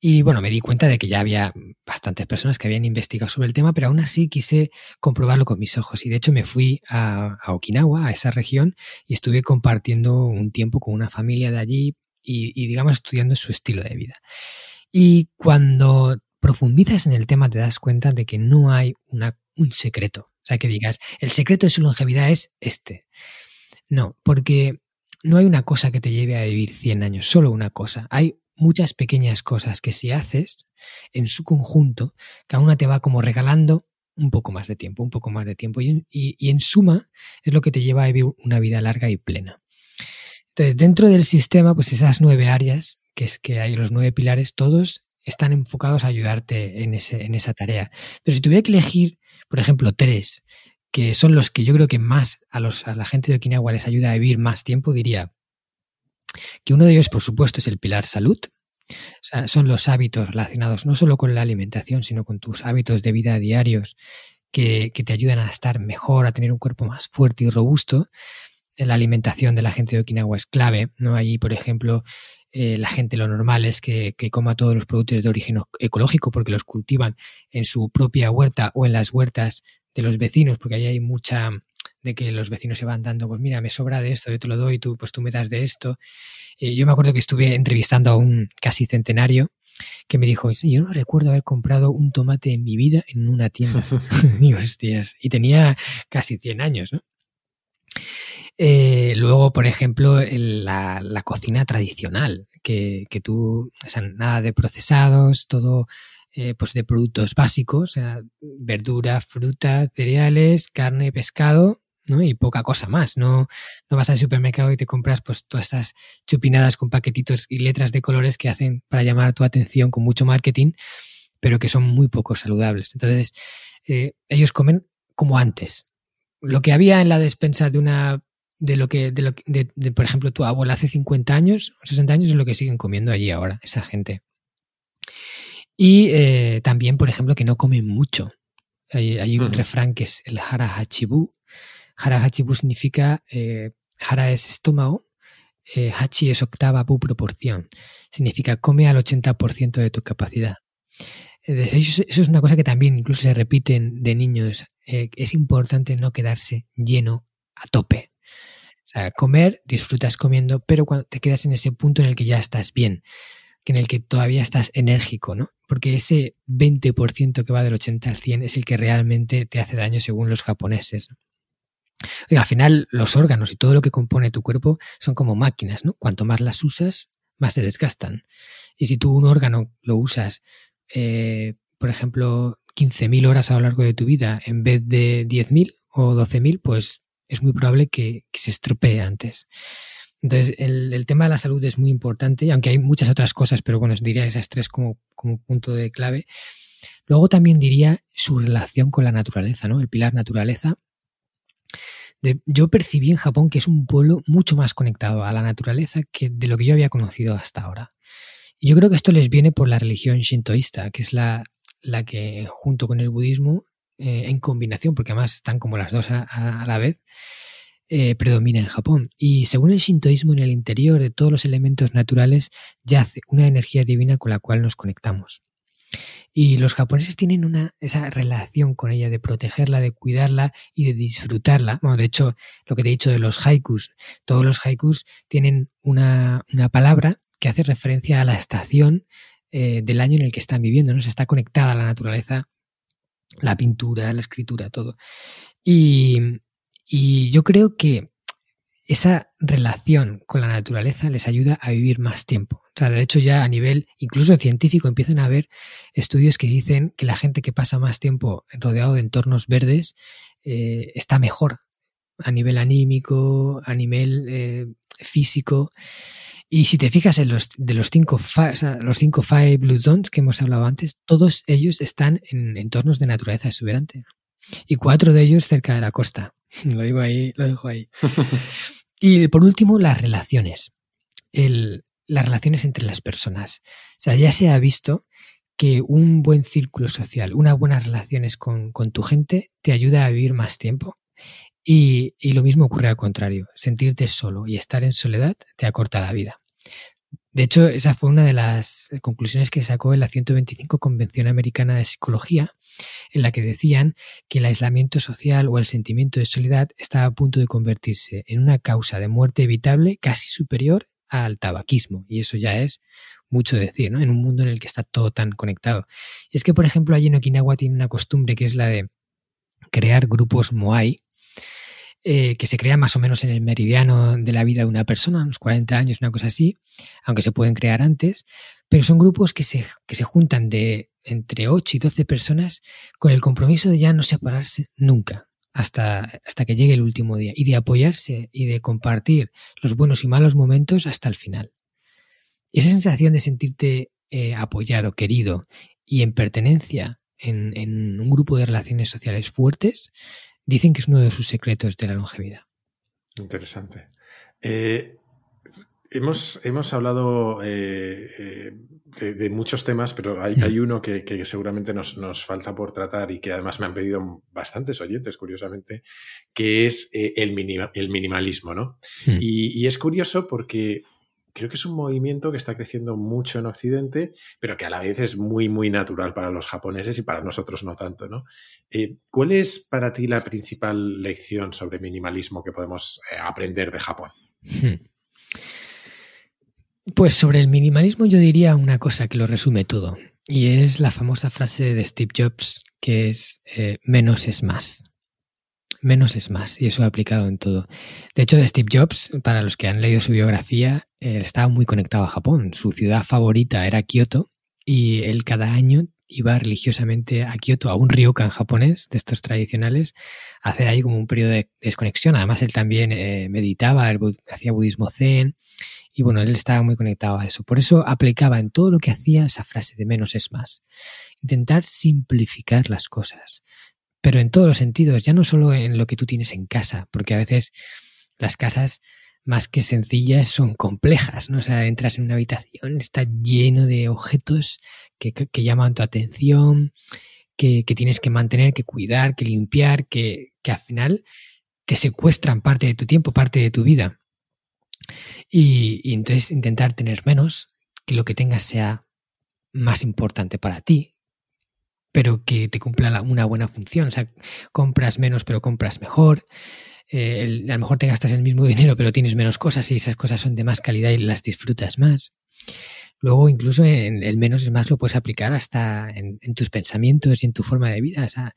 Y bueno, me di cuenta de que ya había bastantes personas que habían investigado sobre el tema, pero aún así quise comprobarlo con mis ojos. Y de hecho me fui a, Okinawa, a esa región, y estuve compartiendo un tiempo con una familia de allí y, digamos, estudiando su estilo de vida. Y cuando profundizas en el tema te das cuenta de que no hay una, un secreto. O sea, que digas, el secreto de su longevidad es este. No, porque no hay una cosa que te lleve a vivir 100 años, solo una cosa. Hay muchas pequeñas cosas que si haces en su conjunto, cada una te va como regalando un poco más de tiempo, un poco más de tiempo. Y, en suma es lo que te lleva a vivir una vida larga y plena. Entonces, dentro del sistema, pues esas nueve áreas que es que hay los nueve pilares, todos están enfocados a ayudarte en, ese, en esa tarea. Pero si tuviera que elegir, por ejemplo, tres, que son los que yo creo que más a, los, a la gente de Okinawa les ayuda a vivir más tiempo, diría que uno de ellos, por supuesto, es el pilar salud. Son los hábitos relacionados no solo con la alimentación, sino con tus hábitos de vida diarios que, que te ayudan a estar mejor, a tener un cuerpo más fuerte y robusto. La alimentación de la gente de Okinawa es clave, ¿no? Allí, por ejemplo, eh, la gente lo normal es que, que, coma todos los productos de origen ecológico porque los cultivan en su propia huerta o en las huertas de los vecinos, porque ahí hay mucha de que los vecinos se van dando, pues mira, me sobra de esto, yo te lo doy, tú, pues tú me das de esto. Eh, yo me acuerdo que estuve entrevistando a un casi centenario que me dijo, yo no recuerdo haber comprado un tomate en mi vida en una tienda. y, hostias, y tenía casi 100 años, ¿no? Eh, luego, por ejemplo, la, la, cocina tradicional, que, que tú, o sea, nada de procesados, todo eh, pues de productos básicos, o sea, verdura, fruta, cereales, carne, pescado, ¿no? Y poca cosa más. No, no vas al supermercado y te compras pues todas estas chupinadas con paquetitos y letras de colores que hacen para llamar tu atención con mucho marketing, pero que son muy poco saludables. Entonces, eh, ellos comen como antes. Lo que había en la despensa de una de lo que, de lo de, de, por ejemplo, tu abuela hace 50 años o 60 años es lo que siguen comiendo allí ahora, esa gente. Y eh, también, por ejemplo, que no comen mucho. Hay, hay un uh -huh. refrán que es el hara hachibu. Hara hachibu significa, eh, hara es estómago, eh, hachi es octava bu proporción. Significa come al 80% de tu capacidad. Eso, eso, es una cosa que también incluso se repiten de niños. es importante no quedarse lleno a tope. O sea, comer, disfrutas comiendo, pero cuando te quedas en ese punto en el que ya estás bien, en el que todavía estás enérgico, ¿no? Porque ese 20% que va del 80 al 100 es el que realmente te hace daño según los japoneses. Y al final, los órganos y todo lo que compone tu cuerpo son como máquinas, ¿no? Cuanto más las usas, más se desgastan. Y si tú un órgano lo usas, eh, por ejemplo, 15.000 horas a lo largo de tu vida en vez de 10.000 o 12.000, pues es muy probable que, se estropee antes. Entonces, el, el, tema de la salud es muy importante, aunque hay muchas otras cosas, pero bueno, diría esas tres como, como punto de clave. Luego también diría su relación con la naturaleza, ¿no? El pilar naturaleza. Yo percibí en Japón que es un pueblo mucho más conectado a la naturaleza que de lo que yo había conocido hasta ahora. Y yo creo que esto les viene por la religión shintoísta, que es la, la que junto con el budismo eh, en combinación, porque además están como las dos a, a la vez, eh, predomina en Japón. Y según el shintoísmo, en el interior de todos los elementos naturales yace una energía divina con la cual nos conectamos. Y los japoneses tienen una, esa relación con ella de protegerla, de cuidarla y de disfrutarla. Bueno, de hecho, lo que te he dicho de los haikus, todos los haikus tienen una, una palabra que hace referencia a la estación eh, del año en el que están viviendo, ¿no? Se está conectada a la naturaleza la pintura, la escritura, todo. Y, y yo creo que esa relación con la naturaleza les ayuda a vivir más tiempo. O sea, de hecho ya a nivel incluso científico empiezan a haber estudios que dicen que la gente que pasa más tiempo rodeado de entornos verdes eh, está mejor a nivel anímico, a nivel eh, físico. Y si te fijas en los de los cinco, o sea, los cinco Five Blue Zones que hemos hablado antes, todos ellos están en entornos de naturaleza exuberante. Y cuatro de ellos cerca de la costa. Lo digo ahí, lo dejo ahí. y por último, las relaciones. El, las relaciones entre las personas. O sea, ya se ha visto que un buen círculo social, unas buenas relaciones con, con tu gente te ayuda a vivir más tiempo. Y, y, lo mismo ocurre al contrario. Sentirte solo y estar en soledad te acorta la vida. De hecho, esa fue una de las conclusiones que sacó en la 125 Convención Americana de Psicología, en la que decían que el aislamiento social o el sentimiento de soledad estaba a punto de convertirse en una causa de muerte evitable casi superior al tabaquismo. Y eso ya es mucho decir, ¿no? En un mundo en el que está todo tan conectado. Y es que, por ejemplo, allí en Okinawa tiene una costumbre que es la de crear grupos Moai, eh, que se crea más o menos en el meridiano de la vida de una persona, unos 40 años, una cosa así, aunque se pueden crear antes, pero son grupos que se, que se juntan de entre 8 y 12 personas con el compromiso de ya no separarse nunca. Hasta, hasta que llegue el último día y de apoyarse y de compartir los buenos y malos momentos hasta el final. esa sensación de sentirte eh, apoyado, querido y en pertenencia en, en un grupo de relaciones sociales fuertes, dicen que es uno de sus secretos de la longevidad. Interesante. Eh, hemos, hemos hablado eh, eh, de, muchos temas, pero hay, hay uno que, seguramente nos, nos, falta por tratar y que además me han pedido bastantes oyentes, curiosamente, que es el, el minimalismo, ¿no? Y, y, es curioso porque creo que es un movimiento que está creciendo mucho en Occidente, pero que a la vez es muy, muy natural para los japoneses y para nosotros no tanto, ¿no? Eh, ¿Cuál es para ti la principal lección sobre minimalismo que podemos eh, aprender de Japón? Hmm. Pues sobre el minimalismo yo diría una cosa que lo resume todo, y es la famosa frase de Steve Jobs que es eh, menos es más menos es más, y eso ha aplicado en todo. De hecho, Steve Jobs, para los que han leído su biografía, estaba muy conectado a Japón. Su ciudad favorita era Kioto, y él cada año iba religiosamente a Kioto, a un ryokan japonés de estos tradicionales, a hacer ahí como un periodo de desconexión. Además, él también eh, meditaba, hacía budismo zen, y bueno, él estaba muy conectado a eso. Por eso aplicaba en todo lo que hacía esa frase de menos es más. Intentar simplificar las cosas, pero en todos los sentidos, ya no solo en lo que tú tienes en casa, porque a veces las casas más que sencillas son complejas, ¿no? O sea, entras en una habitación, está lleno de objetos que, llaman tu atención, que, tienes que mantener, que cuidar, que limpiar, que, al final te secuestran parte de tu tiempo, parte de tu vida. Y, y entonces intentar tener menos, que lo que tengas sea más importante para ti, pero que te cumpla una buena función. O sea, compras menos, pero compras mejor. Eh, a lo mejor te gastas el mismo dinero, pero tienes menos cosas y esas cosas son de más calidad y las disfrutas más. Luego, incluso en el menos es más lo puedes aplicar hasta en, tus pensamientos y en tu forma de vida. O sea,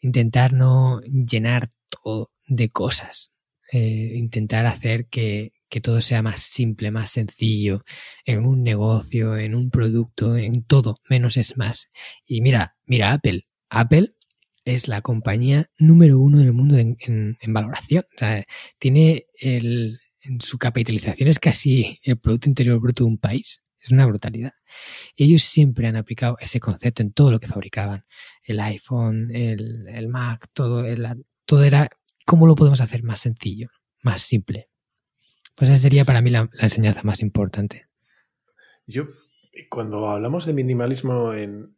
intentar no llenar todo de cosas. Eh, intentar hacer que, que todo sea más simple, más sencillo, en un negocio, en un producto, en todo, menos es más. Y mira, mira Apple. Apple es la compañía número uno del mundo en, valoración. O sea, tiene el, en su capitalización es casi el Producto Interior Bruto de un país. Es una brutalidad. Ellos siempre han aplicado ese concepto en todo lo que fabricaban. El iPhone, el, Mac, todo, todo era cómo lo podemos hacer más sencillo, más simple. Pues esa sería para mí la, enseñanza más importante. Yo, cuando hablamos de minimalismo en,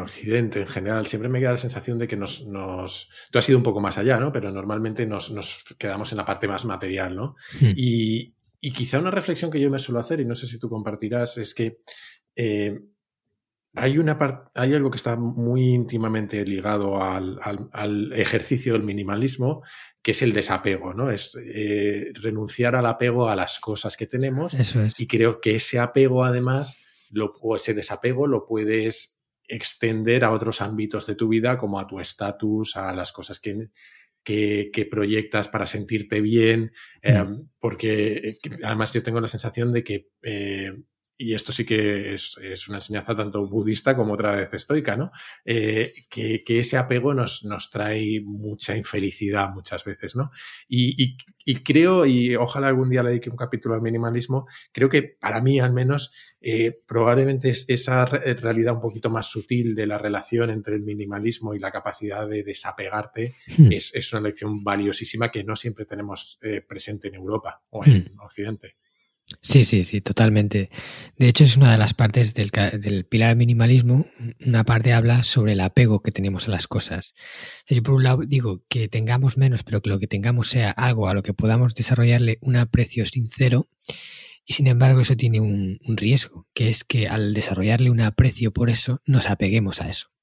Occidente en general, siempre me queda la sensación de que nos, nos... Tú has ido un poco más allá, ¿no? Pero normalmente nos, quedamos en la parte más material, ¿no? Hmm. Y, quizá una reflexión que yo me suelo hacer, y no sé si tú compartirás, es que eh, hay, una hay algo que está muy íntimamente ligado al, al, ejercicio del minimalismo, que es el desapego, ¿no? Es eh, renunciar al apego a las cosas que tenemos. Eso es. Y creo que ese apego, además, lo, o ese desapego lo puedes extender a otros ámbitos de tu vida, como a tu estatus, a las cosas que, que, proyectas para sentirte bien, mm. em, porque eh, además yo tengo la sensación de que eh, y esto sí que es, una enseñanza tanto budista como otra vez estoica, ¿no? Eh, que, ese apego nos, nos, trae mucha infelicidad muchas veces, ¿no? Y, creo, y ojalá algún día le dedique un capítulo al minimalismo, creo que para mí al menos eh, probablemente es esa realidad un poquito más sutil de la relación entre el minimalismo y la capacidad de desapegarte hmm. es, una lección valiosísima que no siempre tenemos eh, presente en Europa o en hmm. Occidente. Sí, sí, sí, totalmente. De hecho, es una de las partes del, pilar minimalismo. Una parte habla sobre el apego que tenemos a las cosas. yo, por un lado, digo que tengamos menos, pero que lo que tengamos sea algo a lo que podamos desarrollarle un aprecio sincero. Y sin embargo, eso tiene un riesgo, que es que al desarrollarle un aprecio por eso, nos apeguemos a eso.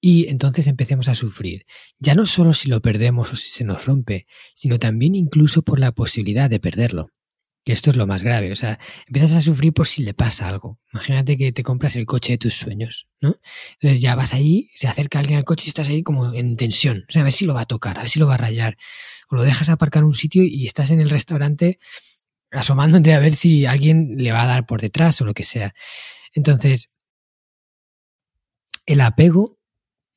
Y entonces empecemos a sufrir, ya no solo si lo perdemos o si se nos rompe, sino también incluso por la posibilidad de perderlo. Que esto es lo más grave. O sea, empiezas a sufrir por si le pasa algo. Imagínate que te compras el coche de tus sueños, ¿no? Entonces ya vas ahí, se acerca alguien al coche y estás ahí como en tensión. O sea, a ver si lo va a tocar, a ver si lo va a rayar. O lo dejas aparcar en un sitio y estás en el restaurante asomándote a ver si alguien le va a dar por detrás o lo que sea. Entonces, el apego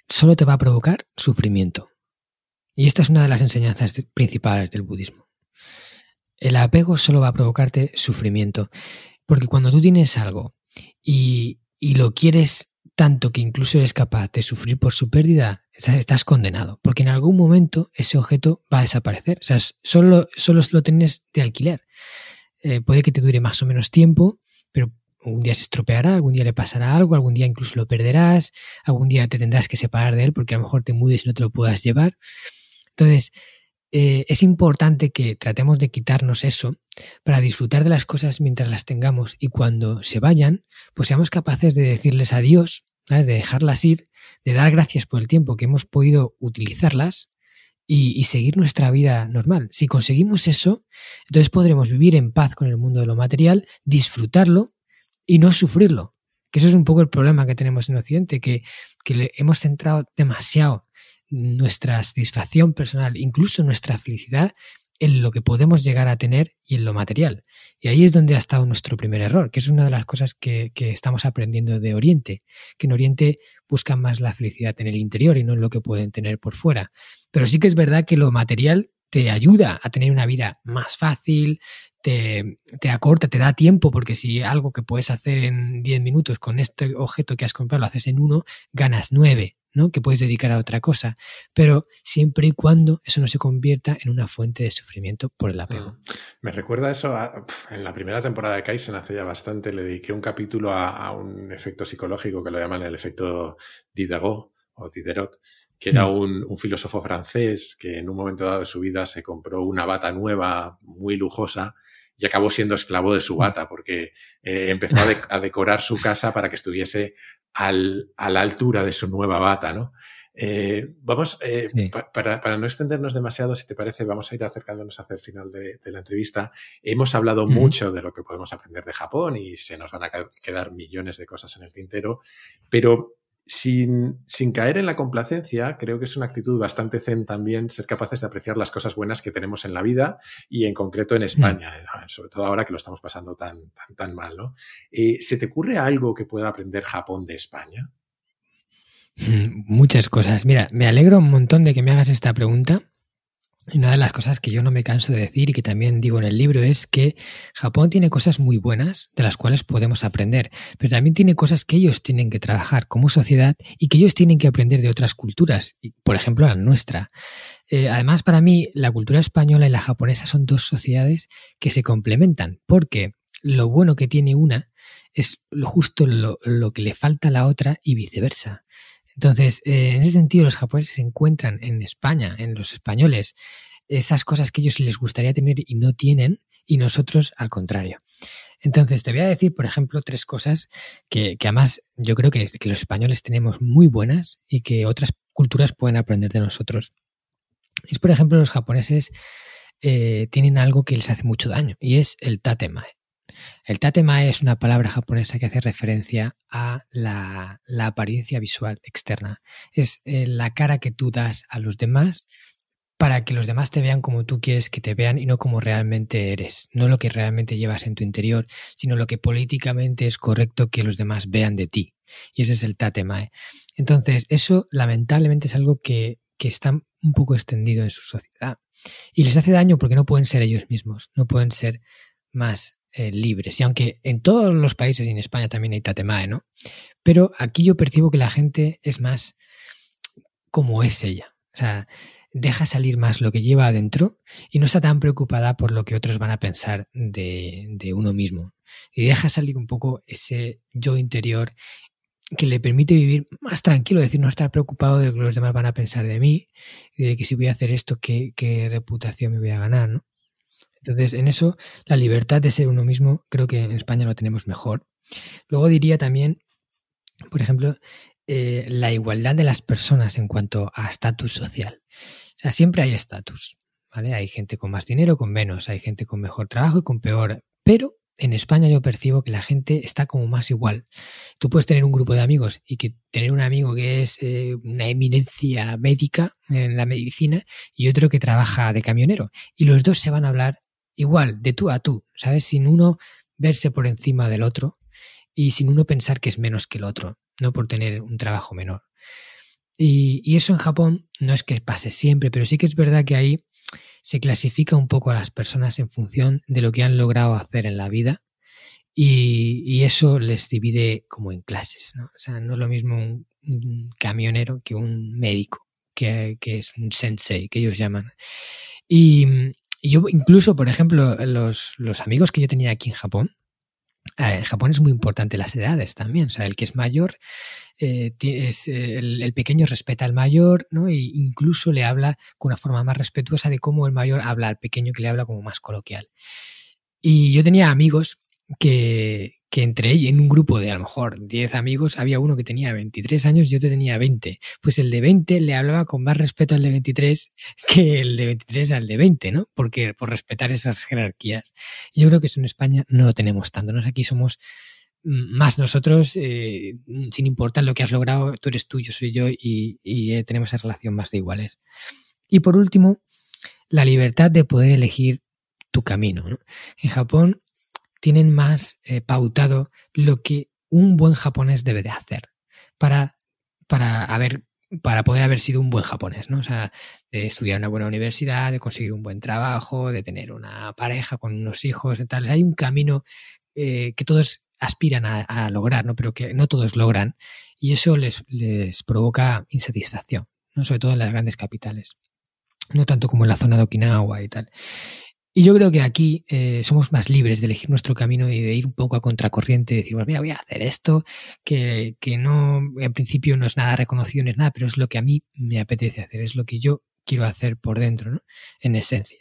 solo te va a provocar sufrimiento. Y esta es una de las enseñanzas principales del budismo. El apego solo va a provocarte sufrimiento. Porque cuando tú tienes algo y, y lo quieres tanto que incluso eres capaz de sufrir por su pérdida, estás condenado, porque en algún momento ese objeto va a desaparecer. O sea, solo, solo lo tienes de alquiler. Eh, puede que te dure más o menos tiempo, pero un día se estropeará, algún día le pasará algo, algún día incluso lo perderás, algún día te tendrás que separar de él porque a lo mejor te mudes y no te lo puedas llevar. Entonces, eh, es importante que tratemos de quitarnos eso para disfrutar de las cosas mientras las tengamos y cuando se vayan, pues seamos capaces de decirles adiós, de dejarlas ir, de dar gracias por el tiempo que hemos podido utilizarlas y, seguir nuestra vida normal. Si conseguimos eso, entonces podremos vivir en paz con el mundo de lo material, disfrutarlo y no sufrirlo. Que eso es un poco el problema que tenemos en Occidente, que, que hemos centrado demasiado nuestra satisfacción personal, incluso nuestra felicidad, en lo que podemos llegar a tener y en lo material. Y ahí es donde ha estado nuestro primer error, que es una de las cosas que, que, estamos aprendiendo de Oriente, que en Oriente buscan más la felicidad en el interior y no en lo que pueden tener por fuera. Pero sí que es verdad que lo material te ayuda a tener una vida más fácil, te, te, acorta, te da tiempo, porque si algo que puedes hacer en 10 minutos con este objeto que has comprado lo haces en uno, ganas 9. ¿no? que puedes dedicar a otra cosa, pero siempre y cuando eso no se convierta en una fuente de sufrimiento por el apego. Me recuerda eso en la primera temporada de Kaizen hace ya bastante, le dediqué un capítulo a, un efecto psicológico que lo llaman el efecto Diderot o Diderot, que era un, filósofo francés que en un momento dado de su vida se compró una bata nueva, muy lujosa, y acabó siendo esclavo de su mm. bata porque eh, empezó a, decorar su casa para que estuviese al, a la altura de su nueva bata, ¿no? Eh, vamos, eh, para, para, no extendernos demasiado, si te parece, vamos a ir acercándonos hacia el final de, la entrevista. Hemos hablado mucho de lo que podemos aprender de Japón y se nos van a quedar millones de cosas en el tintero, pero sin, sin, caer en la complacencia, creo que es una actitud bastante zen también ser capaces de apreciar las cosas buenas que tenemos en la vida y en concreto en España, mm. sobre todo ahora que lo estamos pasando tan, tan, tan mal, ¿no? Eh, ¿Se te ocurre algo que pueda aprender Japón de España? Muchas cosas. Mira, me alegro un montón de que me hagas esta pregunta una de las cosas que yo no me canso de decir y que también digo en el libro es que Japón tiene cosas muy buenas de las cuales podemos aprender, pero también tiene cosas que ellos tienen que trabajar como sociedad y que ellos tienen que aprender de otras culturas, por ejemplo la nuestra. Eh, además, para mí, la cultura española y la japonesa son dos sociedades que se complementan, porque lo bueno que tiene una es justo lo, lo que le falta a la otra y viceversa. Entonces, eh, en ese sentido, los japoneses se encuentran en España, en los españoles, esas cosas que ellos les gustaría tener y no tienen, y nosotros al contrario. Entonces, te voy a decir, por ejemplo, tres cosas que, además yo creo que, los españoles tenemos muy buenas y que otras culturas pueden aprender de nosotros. Es, por ejemplo, los japoneses eh, tienen algo que les hace mucho daño y es el tatemae. El tatemae es una palabra japonesa que hace referencia a la, apariencia visual externa. Es eh, la cara que tú das a los demás para que los demás te vean como tú quieres que te vean y no como realmente eres, no lo que realmente llevas en tu interior, sino lo que políticamente es correcto que los demás vean de ti. Y ese es el tatemae. Entonces, eso lamentablemente es algo que está un poco extendido en su sociedad. Y les hace daño porque no pueden ser ellos mismos, no pueden ser más eh, libres. Y aunque en todos los países y en España también hay tatemae, ¿no? Pero aquí yo percibo que la gente es más como es ella. O sea, deja salir más lo que lleva adentro y no está tan preocupada por lo que otros van a pensar de, de uno mismo. Y deja salir un poco ese yo interior que le permite vivir más tranquilo, es decir, no estar preocupado de lo que los demás van a pensar de mí de que si voy a hacer esto, qué, qué reputación me voy a ganar, ¿no? Entonces, en eso, la libertad de ser uno mismo, creo que en España lo tenemos mejor. Luego diría también, por ejemplo, eh, la igualdad de las personas en cuanto a estatus social. O sea, siempre hay estatus, ¿vale? Hay gente con más dinero, con menos, hay gente con mejor trabajo y con peor, pero en España yo percibo que la gente está como más igual. Tú puedes tener un grupo de amigos y que tener un amigo que es eh, una eminencia médica en la medicina y otro que trabaja de camionero. Y los dos se van a hablar igual, de tú a tú, ¿sabes? Sin uno verse por encima del otro y sin uno pensar que es menos que el otro, no por tener un trabajo menor. Y, eso en Japón no es que pase siempre, pero sí que es verdad que ahí se clasifica un poco a las personas en función de lo que han logrado hacer en la vida y, eso les divide como en clases, ¿no? O sea, no es lo mismo un, camionero que un médico, que, es un sensei, que ellos llaman. Y, yo incluso, por ejemplo, los, los amigos que yo tenía aquí en Japón, eh, en Japón es muy importante las edades también. O sea, el que es mayor, eh, es, eh, el, pequeño respeta al mayor, ¿no? E incluso le habla con una forma más respetuosa de cómo el mayor habla al pequeño que le habla como más coloquial. Y yo tenía amigos que, que entre ellos, en un grupo de a lo mejor 10 amigos, había uno que tenía 23 años y otro tenía 20. Pues el de 20 le hablaba con más respeto al de 23 que el de 23 al de 20, ¿no? Porque por respetar esas jerarquías. Yo creo que eso en España no lo tenemos tanto. ¿no? Aquí somos más nosotros, eh, sin importar lo que has logrado, tú eres tú, yo soy yo y, eh, tenemos esa relación más de iguales. Y por último, la libertad de poder elegir tu camino. En Japón tienen más eh, pautado lo que un buen japonés debe de hacer para, para, haber, para poder haber sido un buen japonés, ¿no? O sea, de estudiar una buena universidad, de conseguir un buen trabajo, de tener una pareja con unos hijos y tal. Hay un camino eh, que todos aspiran a, lograr, ¿no? Pero que no todos logran. Y eso les, les provoca insatisfacción, ¿no? Sobre todo en las grandes capitales. No tanto como en la zona de Okinawa y tal. Y yo creo que aquí eh, somos más libres de elegir nuestro camino y de ir un poco a contracorriente, y decir, bueno, mira, voy a hacer esto, que, que no, en principio no es nada reconocido, no es nada, pero es lo que a mí me apetece hacer, es lo que yo quiero hacer por dentro, ¿no? En esencia.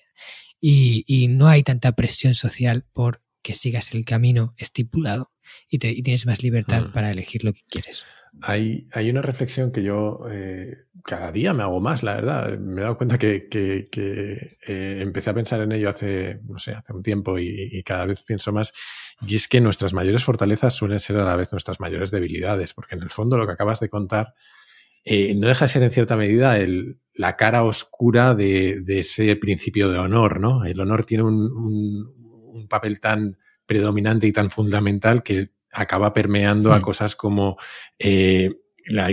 Y, y no hay tanta presión social por que sigas el camino estipulado y, te, y tienes más libertad mm. para elegir lo que quieres. Hay, hay una reflexión que yo eh, cada día me hago más, la verdad. Me he dado cuenta que, que, que eh, empecé a pensar en ello hace, no sé, hace un tiempo y, y, cada vez pienso más. Y es que nuestras mayores fortalezas suelen ser a la vez nuestras mayores debilidades, porque en el fondo lo que acabas de contar eh, no deja de ser en cierta medida el, la cara oscura de, de, ese principio de honor, ¿no? El honor tiene un, un, un papel tan predominante y tan fundamental que acaba permeando a hmm. cosas como eh, la,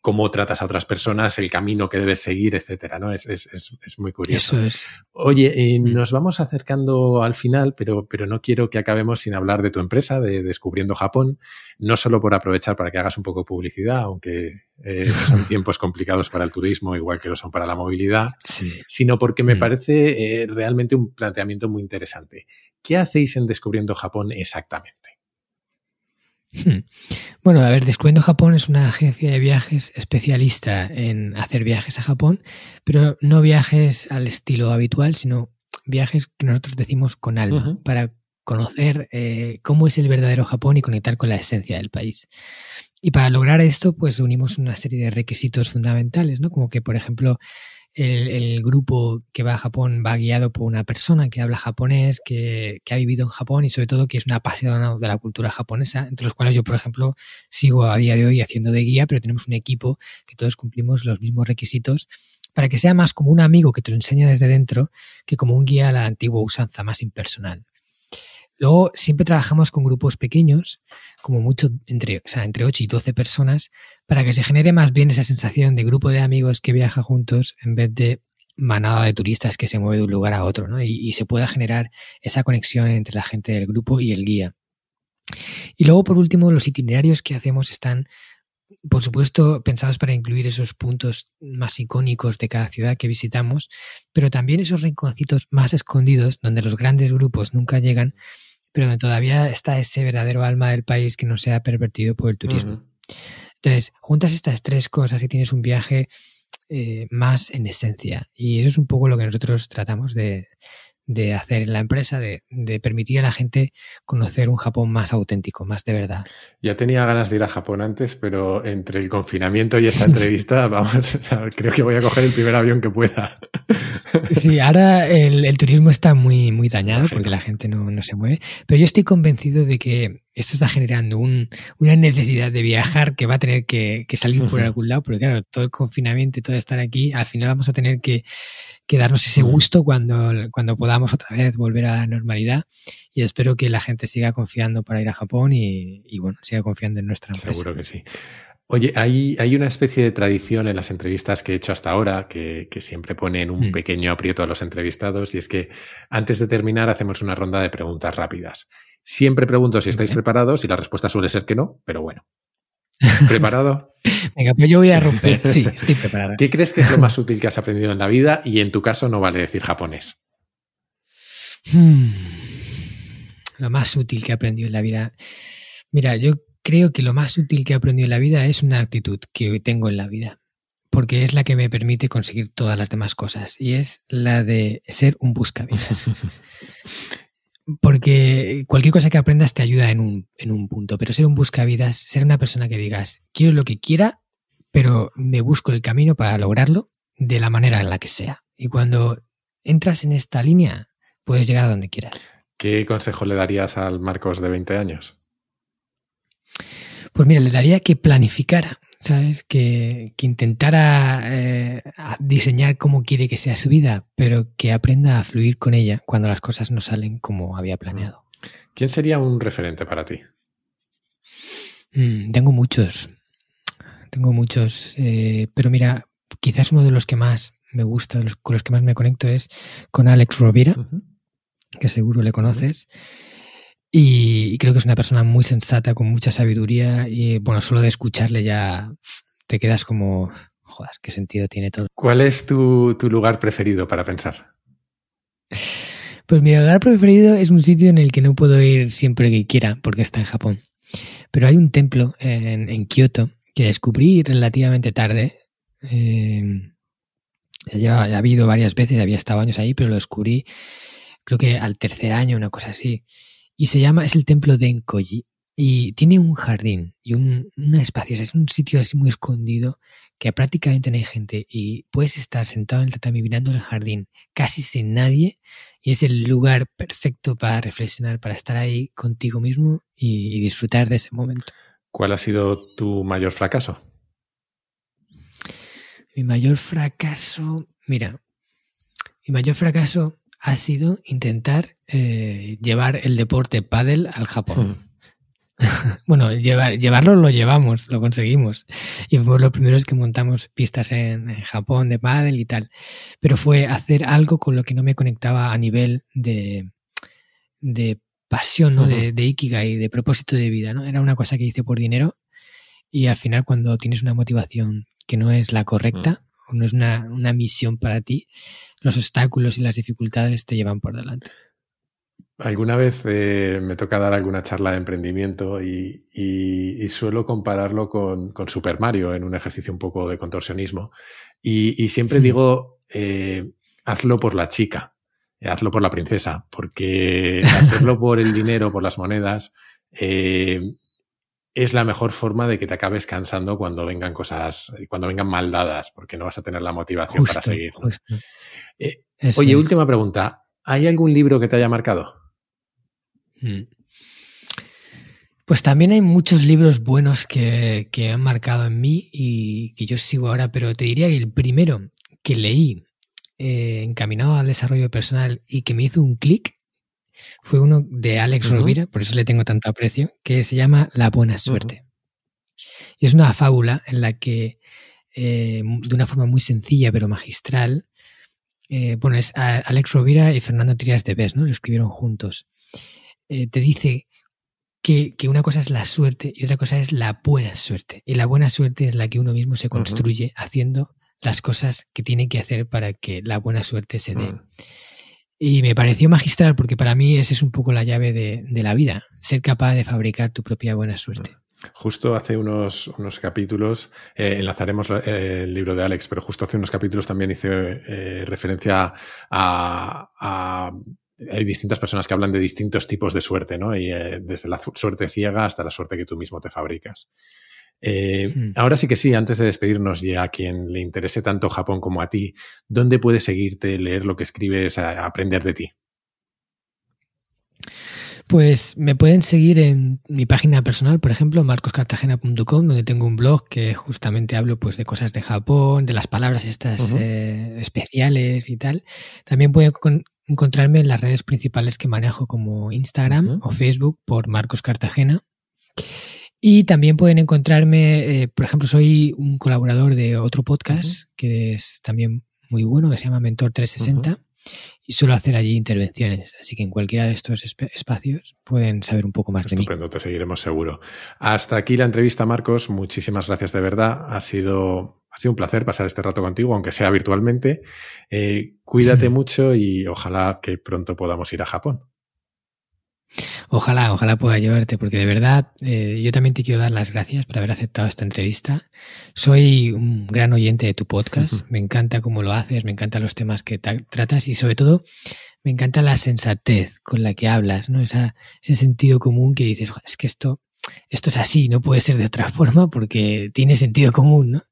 cómo tratas a otras personas, el camino que debes seguir, etcétera, ¿no? Es, es, es, muy curioso. Oye, eh, hmm. nos vamos acercando al final, pero, pero no quiero que acabemos sin hablar de tu empresa, de Descubriendo Japón, no solo por aprovechar para que hagas un poco de publicidad, aunque eh, son tiempos complicados para el turismo, igual que lo son para la movilidad, sino porque me hmm. parece realmente un planteamiento muy interesante. ¿Qué hacéis en Descubriendo Japón exactamente? Hmm. Bueno, a ver, Descubriendo Japón es una agencia de viajes especialista en hacer viajes a Japón, pero no viajes al estilo habitual, sino viajes que nosotros decimos con alma, para conocer eh, cómo es el verdadero Japón y conectar con la esencia del país. Y para lograr esto, pues unimos una serie de requisitos fundamentales, ¿no? Como que, por ejemplo, el, grupo que va a Japón va guiado por una persona que habla japonés, que, ha vivido en Japón y sobre todo que es una apasionada de la cultura japonesa, entre los cuales yo, por ejemplo, sigo a día de hoy haciendo de guía, pero tenemos un equipo que todos cumplimos los mismos requisitos para que sea más como un amigo que te lo enseña desde dentro que como un guía a la antigua usanza más impersonal. Luego siempre trabajamos con grupos pequeños, como mucho entre, o sea, entre 8 y 12 personas, para que se genere más bien esa sensación de grupo de amigos que viaja juntos en vez de manada de turistas que se mueve de un lugar a otro, ¿no? Y, y se pueda generar esa conexión entre la gente del grupo y el guía. Y luego, por último, los itinerarios que hacemos están, por supuesto, pensados para incluir esos puntos más icónicos de cada ciudad que visitamos, pero también esos rinconcitos más escondidos donde los grandes grupos nunca llegan pero donde todavía está ese verdadero alma del país que no se ha pervertido por el turismo. Entonces, juntas estas tres cosas y tienes un viaje eh, más en esencia. Y eso es un poco lo que nosotros tratamos de, de hacer en la empresa, de, permitir a la gente conocer un Japón más auténtico, más de verdad. Ya tenía ganas de ir a Japón antes, pero entre el confinamiento y esta entrevista, vamos, creo que voy a coger el primer avión que pueda. Sí, ahora el, turismo está muy, muy dañado porque la gente no, no, se mueve, pero yo estoy convencido de que esto está generando un, una necesidad de viajar que va a tener que, que salir por algún lado, porque claro, todo el confinamiento y todo estar aquí, al final vamos a tener que que darnos ese gusto cuando, cuando podamos otra vez volver a la normalidad. Y espero que la gente siga confiando para ir a Japón y, bueno, siga confiando en nuestra empresa. Seguro que sí. Oye, hay, hay, una especie de tradición en las entrevistas que he hecho hasta ahora que, que siempre ponen un mm. pequeño aprieto a los entrevistados y es que antes de terminar hacemos una ronda de preguntas rápidas. Siempre pregunto si estáis preparados y la respuesta suele ser que no, pero bueno. ¿Preparado? Venga, pues yo voy a romper. Sí, estoy preparado. ¿Qué crees que es lo más útil que has aprendido en la vida? Y en tu caso no vale decir japonés. Hmm. Lo más útil que he aprendido en la vida. Mira, yo creo que lo más útil que he aprendido en la vida es una actitud que tengo en la vida. Porque es la que me permite conseguir todas las demás cosas. Y es la de ser un buscavidas. Porque cualquier cosa que aprendas te ayuda en un, en un punto, pero ser un buscavidas, ser una persona que digas, quiero lo que quiera, pero me busco el camino para lograrlo de la manera en la que sea. Y cuando entras en esta línea, puedes llegar a donde quieras. ¿Qué consejo le darías al Marcos de 20 años? Pues mira, le daría que planificara, ¿sabes? Que, intentara eh, diseñar cómo quiere que sea su vida, pero que aprenda a fluir con ella cuando las cosas no salen como había planeado. ¿Quién sería un referente para ti? Mm, tengo muchos, tengo muchos, eh, pero mira, quizás uno de los que más me gusta, con los que más me conecto es con Alex Rovira, que seguro le conoces. Y, creo que es una persona muy sensata, con mucha sabiduría y bueno, solo de escucharle ya te quedas como, joder, qué sentido tiene todo. ¿Cuál es tu, lugar preferido para pensar? Pues mi lugar preferido es un sitio en el que no puedo ir siempre que quiera, porque está en Japón. Pero hay un templo en, en Kioto que descubrí relativamente tarde. Eh, ya, ha habido varias veces, había estado años ahí, pero lo descubrí creo que al tercer año, una cosa así. Y se llama, es el templo de Enkoji. Y tiene un jardín y un, espacio, es un sitio así muy escondido que prácticamente no hay gente y puedes estar sentado en el tatami mirando el jardín casi sin nadie y es el lugar perfecto para reflexionar, para estar ahí contigo mismo y disfrutar de ese momento. ¿Cuál ha sido tu mayor fracaso? Mi mayor fracaso, mira, mi mayor fracaso ha sido intentar eh, llevar el deporte pádel al Japón. Hmm. bueno, llevar, llevarlo lo llevamos, lo conseguimos. Y fuimos los primeros que montamos pistas en, Japón de pádel y tal. Pero fue hacer algo con lo que no me conectaba a nivel de, de pasión, ¿no? de, de ikigai, de propósito de vida, ¿no? Era una cosa que hice por dinero y al final cuando tienes una motivación que no es la correcta, hmm no es una, misión para ti, los obstáculos y las dificultades te llevan por delante. Alguna vez eh, me toca dar alguna charla de emprendimiento y, suelo compararlo con, Super Mario en un ejercicio un poco de contorsionismo. Y, siempre digo, eh, hazlo por la chica, eh, hazlo por la princesa, porque hacerlo por el dinero, por las monedas, es la mejor forma de que te acabes cansando cuando vengan cosas, cuando vengan mal dadas, porque no vas a tener la motivación para seguir. Eh, oye, última pregunta. ¿Hay algún libro que te haya marcado? Hmm. Pues también hay muchos libros buenos que, han marcado en mí y que yo sigo ahora, pero te diría que el primero que leí eh, encaminado al desarrollo personal y que me hizo un clic fue uno de Alex Rovira, por eso le tengo tanto aprecio, que se llama La Buena Suerte. Y es una fábula en la que, eh, de una forma muy sencilla pero magistral, eh, bueno, es Alex Rovira y Fernando Trias de Bes, ¿no? Lo escribieron juntos. Eh, te dice que, una cosa es la suerte y otra cosa es la buena suerte. Y la buena suerte es la que uno mismo se construye haciendo las cosas que tiene que hacer para que la buena suerte se dé. Mm. Y me pareció magistral porque para mí esa es un poco la llave de, la vida, ser capaz de fabricar tu propia buena suerte. Justo hace unos, unos capítulos, eh, enlazaremos eh, el libro de Alex, pero justo hace unos capítulos también hice eh, referencia a, Hay distintas personas que hablan de distintos tipos de suerte, ¿no? Y desde la suerte ciega hasta la suerte que tú mismo te fabricas. Eh, hmm. Ahora sí que sí, antes de despedirnos y a quien le interese tanto Japón como a ti, ¿dónde puedes seguirte, leer lo que escribes, aprender de ti? Pues me pueden seguir en mi página personal, por ejemplo, marcoscartagena.com, donde tengo un blog que justamente hablo pues, de cosas de Japón, de las palabras estas eh, especiales y tal. También pueden encontrarme en las redes principales que manejo como Instagram o Facebook por Marcos Cartagena. Y también pueden encontrarme, eh, por ejemplo, soy un colaborador de otro podcast que es también muy bueno, que se llama Mentor 360. y suelo hacer allí intervenciones. Así que en cualquiera de estos espacios pueden saber un poco más de mí. Estupendo, te seguiremos seguro. Hasta aquí la entrevista, Marcos. Muchísimas gracias de verdad. Ha sido, ha sido un placer pasar este rato contigo, aunque sea virtualmente. Eh, cuídate mucho y ojalá que pronto podamos ir a Japón. Ojalá, ojalá pueda llevarte, porque de verdad eh, yo también te quiero dar las gracias por haber aceptado esta entrevista. Soy un gran oyente de tu podcast, me encanta cómo lo haces, me encantan los temas que tratas y sobre todo me encanta la sensatez con la que hablas, ¿no? Esa, ese sentido común que dices, es que esto, esto es así, no puede ser de otra forma porque tiene sentido común, ¿no?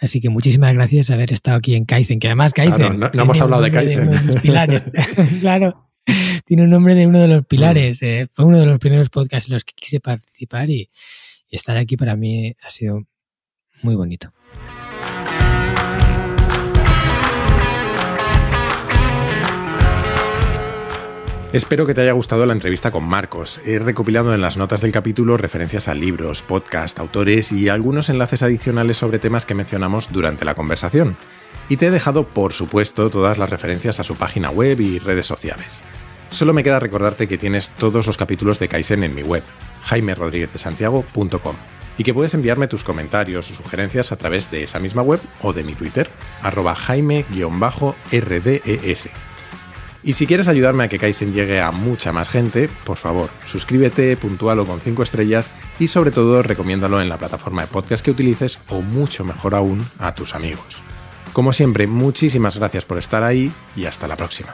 Así que muchísimas gracias por haber estado aquí en Kaizen, que además Kaizen... no, hemos hablado de Kaizen. claro. Tiene un nombre de uno de los pilares. Mm. Eh, fue uno de los primeros podcasts en los que quise participar y, estar aquí para mí ha sido muy bonito. Espero que te haya gustado la entrevista con Marcos. He recopilado en las notas del capítulo referencias a libros, podcast, autores y algunos enlaces adicionales sobre temas que mencionamos durante la conversación. Y te he dejado, por supuesto, todas las referencias a su página web y redes sociales. Solo me queda recordarte que tienes todos los capítulos de Kaizen en mi web, jaimerodríguezdesantiago.com, y que puedes enviarme tus comentarios o sugerencias a través de esa misma web o de mi Twitter, arroba jaime-rdes. Y si quieres ayudarme a que Kaizen llegue a mucha más gente, por favor, suscríbete, puntualo con 5 estrellas y sobre todo recomiéndalo en la plataforma de podcast que utilices o mucho mejor aún a tus amigos. Como siempre, muchísimas gracias por estar ahí y hasta la próxima.